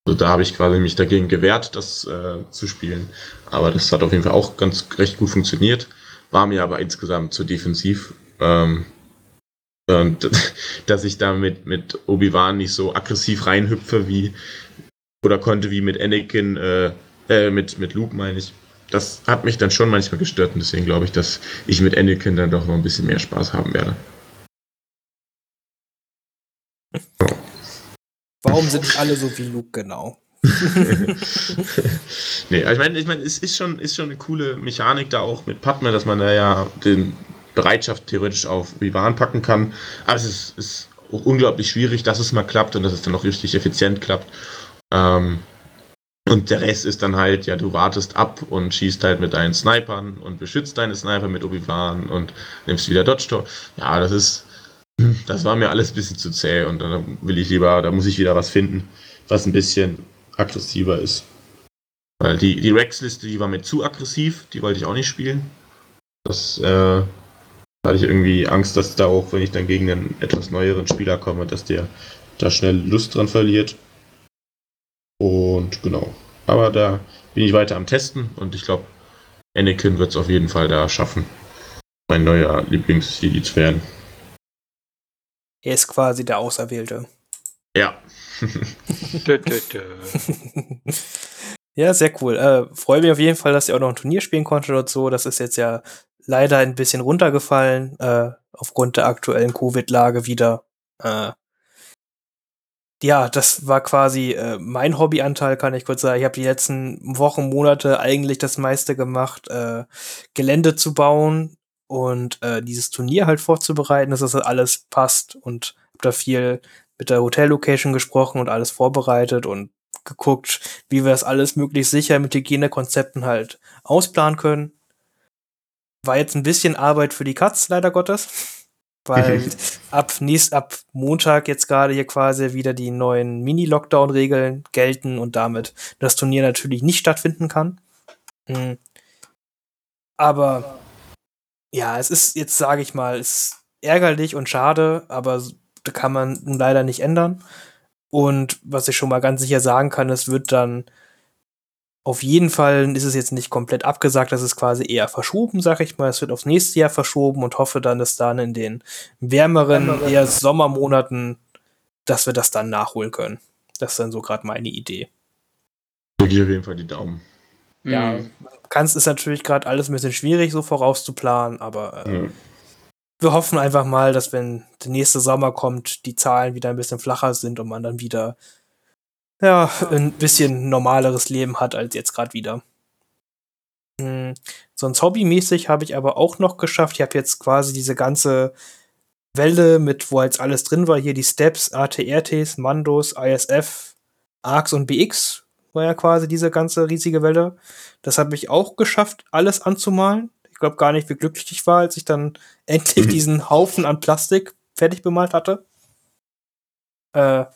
Also da habe ich quasi mich dagegen gewehrt, das äh, zu spielen. Aber das hat auf jeden Fall auch ganz recht gut funktioniert. War mir aber insgesamt zu defensiv. Ähm, und dass ich da mit, mit Obi-Wan nicht so aggressiv reinhüpfe wie oder konnte wie mit Anakin, äh, äh, mit, mit Luke meine ich das hat mich dann schon manchmal gestört und deswegen glaube ich, dass ich mit Anakin dann doch noch ein bisschen mehr Spaß haben werde. Warum sind nicht alle so wie Luke genau? nee, ich meine, ich mein, es ist schon, ist schon eine coole Mechanik da auch mit Padme, dass man da ja den Bereitschaft theoretisch auf Vivan packen kann. Aber es ist, ist auch unglaublich schwierig, dass es mal klappt und dass es dann auch richtig effizient klappt. Ähm, und der Rest ist dann halt, ja, du wartest ab und schießt halt mit deinen Snipern und beschützt deine Sniper mit Obi-Wan und nimmst wieder Dodge Tor. Ja, das ist, das war mir alles ein bisschen zu zäh und da will ich lieber, da muss ich wieder was finden, was ein bisschen aggressiver ist. Weil die, die Rex-Liste, die war mir zu aggressiv, die wollte ich auch nicht spielen. Das, äh, da hatte ich irgendwie Angst, dass da auch, wenn ich dann gegen einen etwas neueren Spieler komme, dass der da schnell Lust dran verliert. Und genau. Aber da bin ich weiter am Testen und ich glaube, Anakin wird es auf jeden Fall da schaffen, mein neuer Lieblingsjedi zu werden. Er ist quasi der Auserwählte. Ja. Ja, sehr cool. Äh, freue mich auf jeden Fall, dass ihr auch noch ein Turnier spielen konntet und so. Das ist jetzt ja leider ein bisschen runtergefallen, äh, aufgrund der aktuellen Covid-Lage wieder. Äh, ja, das war quasi äh, mein Hobbyanteil, kann ich kurz sagen. Ich habe die letzten Wochen, Monate eigentlich das meiste gemacht, äh, Gelände zu bauen und äh, dieses Turnier halt vorzubereiten, dass das alles passt und habe da viel mit der Hotellocation gesprochen und alles vorbereitet und geguckt, wie wir das alles möglichst sicher mit Hygienekonzepten halt ausplanen können. War jetzt ein bisschen Arbeit für die Katz, leider Gottes weil ab nächst, ab Montag jetzt gerade hier quasi wieder die neuen Mini-Lockdown-Regeln gelten und damit das Turnier natürlich nicht stattfinden kann. Mhm. Aber ja, es ist jetzt, sage ich mal, ist ärgerlich und schade, aber da kann man leider nicht ändern. Und was ich schon mal ganz sicher sagen kann, es wird dann auf jeden Fall ist es jetzt nicht komplett abgesagt, das ist quasi eher verschoben, sag ich mal. Es wird aufs nächste Jahr verschoben und hoffe dann, dass dann in den wärmeren, eher Sommermonaten, dass wir das dann nachholen können. Das ist dann so gerade meine Idee. Ich auf jeden Fall die Daumen. Ja, mhm. kannst ist natürlich gerade alles ein bisschen schwierig, so vorauszuplanen, aber äh, mhm. wir hoffen einfach mal, dass wenn der nächste Sommer kommt, die Zahlen wieder ein bisschen flacher sind und man dann wieder ja, ein bisschen normaleres Leben hat als jetzt gerade wieder. Hm, sonst hobbymäßig habe ich aber auch noch geschafft. Ich habe jetzt quasi diese ganze Welle mit, wo jetzt alles drin war, hier die Steps, ATRTs, Mandos, ISF, ARCs und BX war ja quasi diese ganze riesige Welle. Das habe ich auch geschafft, alles anzumalen. Ich glaube gar nicht, wie glücklich ich war, als ich dann endlich mhm. diesen Haufen an Plastik fertig bemalt hatte. Äh,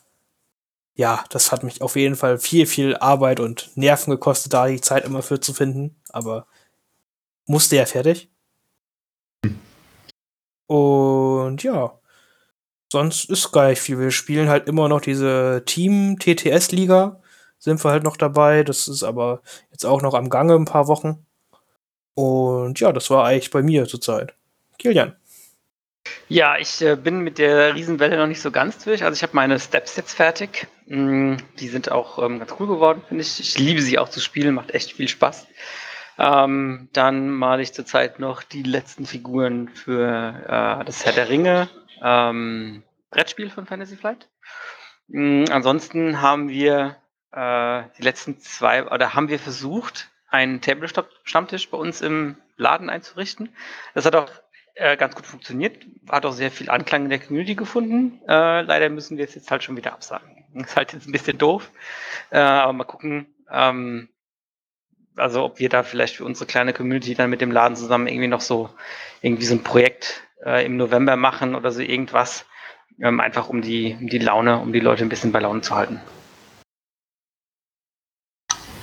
ja, das hat mich auf jeden Fall viel, viel Arbeit und Nerven gekostet, da die Zeit immer für zu finden. Aber musste ja fertig. Und ja, sonst ist gar nicht viel. Wir spielen halt immer noch diese Team-TTS-Liga. Sind wir halt noch dabei. Das ist aber jetzt auch noch am Gange ein paar Wochen. Und ja, das war eigentlich bei mir zurzeit. Kilian. Ja, ich äh, bin mit der Riesenwelle noch nicht so ganz durch. Also ich habe meine Steps jetzt fertig. Mm, die sind auch ähm, ganz cool geworden, finde ich. Ich liebe sie auch zu spielen, macht echt viel Spaß. Ähm, dann male ich zurzeit noch die letzten Figuren für äh, das Herr der Ringe ähm, Brettspiel von Fantasy Flight. Mhm, ansonsten haben wir äh, die letzten zwei, oder haben wir versucht, einen Table-Stammtisch bei uns im Laden einzurichten. Das hat auch äh, ganz gut funktioniert, hat auch sehr viel Anklang in der Community gefunden. Äh, leider müssen wir es jetzt halt schon wieder absagen. Ist halt jetzt ein bisschen doof. Äh, aber mal gucken, ähm, also ob wir da vielleicht für unsere kleine Community dann mit dem Laden zusammen irgendwie noch so irgendwie so ein Projekt äh, im November machen oder so irgendwas. Ähm, einfach um die, um die Laune, um die Leute ein bisschen bei Laune zu halten.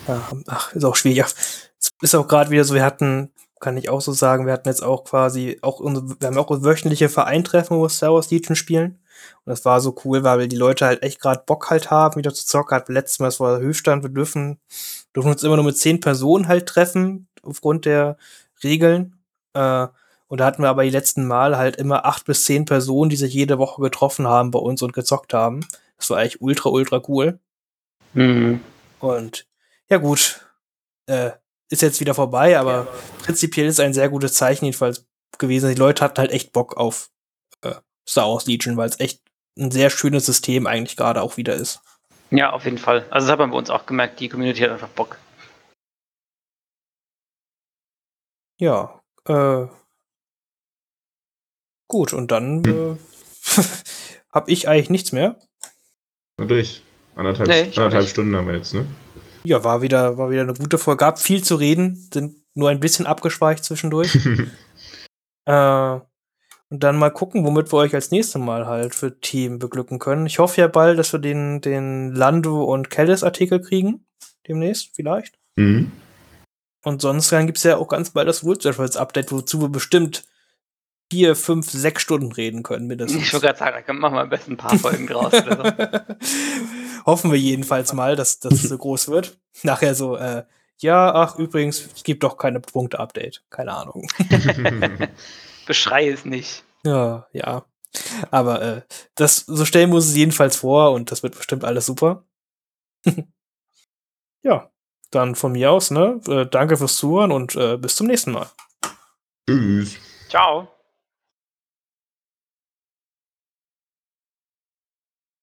Ja, ach, ist auch schwierig. Es ist auch gerade wieder so, wir hatten, kann ich auch so sagen, wir hatten jetzt auch quasi auch unsere, wir haben auch wöchentliche Vereintreffen, wo wir Star Wars Legion spielen. Und das war so cool, weil die Leute halt echt gerade Bock halt haben, wieder zu zocken. Hat letztes Mal, das war der Höchststand, wir dürfen, dürfen uns immer nur mit zehn Personen halt treffen, aufgrund der Regeln. Äh, und da hatten wir aber die letzten Mal halt immer acht bis zehn Personen, die sich jede Woche getroffen haben bei uns und gezockt haben. Das war eigentlich ultra, ultra cool. Mhm. Und ja gut, äh, ist jetzt wieder vorbei, aber ja. prinzipiell ist ein sehr gutes Zeichen jedenfalls gewesen. Die Leute hatten halt echt Bock auf äh, Star Wars Legion, weil es echt ein sehr schönes System eigentlich gerade auch wieder ist. Ja, auf jeden Fall. Also das hat man bei uns auch gemerkt, die Community hat einfach Bock. Ja, äh, gut, und dann hm. äh, habe ich eigentlich nichts mehr. Na durch. Anderthalb, nee, anderthalb Stunden haben wir jetzt, ne? Ja, war wieder, war wieder eine gute Folge. Gab viel zu reden, sind nur ein bisschen abgeschweicht zwischendurch. äh, und dann mal gucken, womit wir euch als nächstes Mal halt für Team beglücken können. Ich hoffe ja bald, dass wir den, den Lando und Kellis Artikel kriegen. Demnächst, vielleicht. Mhm. Und sonst dann gibt's ja auch ganz bald das World Update, wozu wir bestimmt vier, fünf, sechs Stunden reden können, mindestens. Ich wollte gerade sagen, da machen wir am besten ein paar Folgen draus. Hoffen wir jedenfalls mal, dass das so groß wird. Nachher so, äh, ja, ach, übrigens, es gibt doch keine Punkte-Update. Keine Ahnung. Beschrei es nicht. Ja, ja. Aber äh, das, so stellen wir uns es jedenfalls vor und das wird bestimmt alles super. ja, dann von mir aus, ne? Äh, danke fürs Zuhören und äh, bis zum nächsten Mal. Tschüss. Ciao.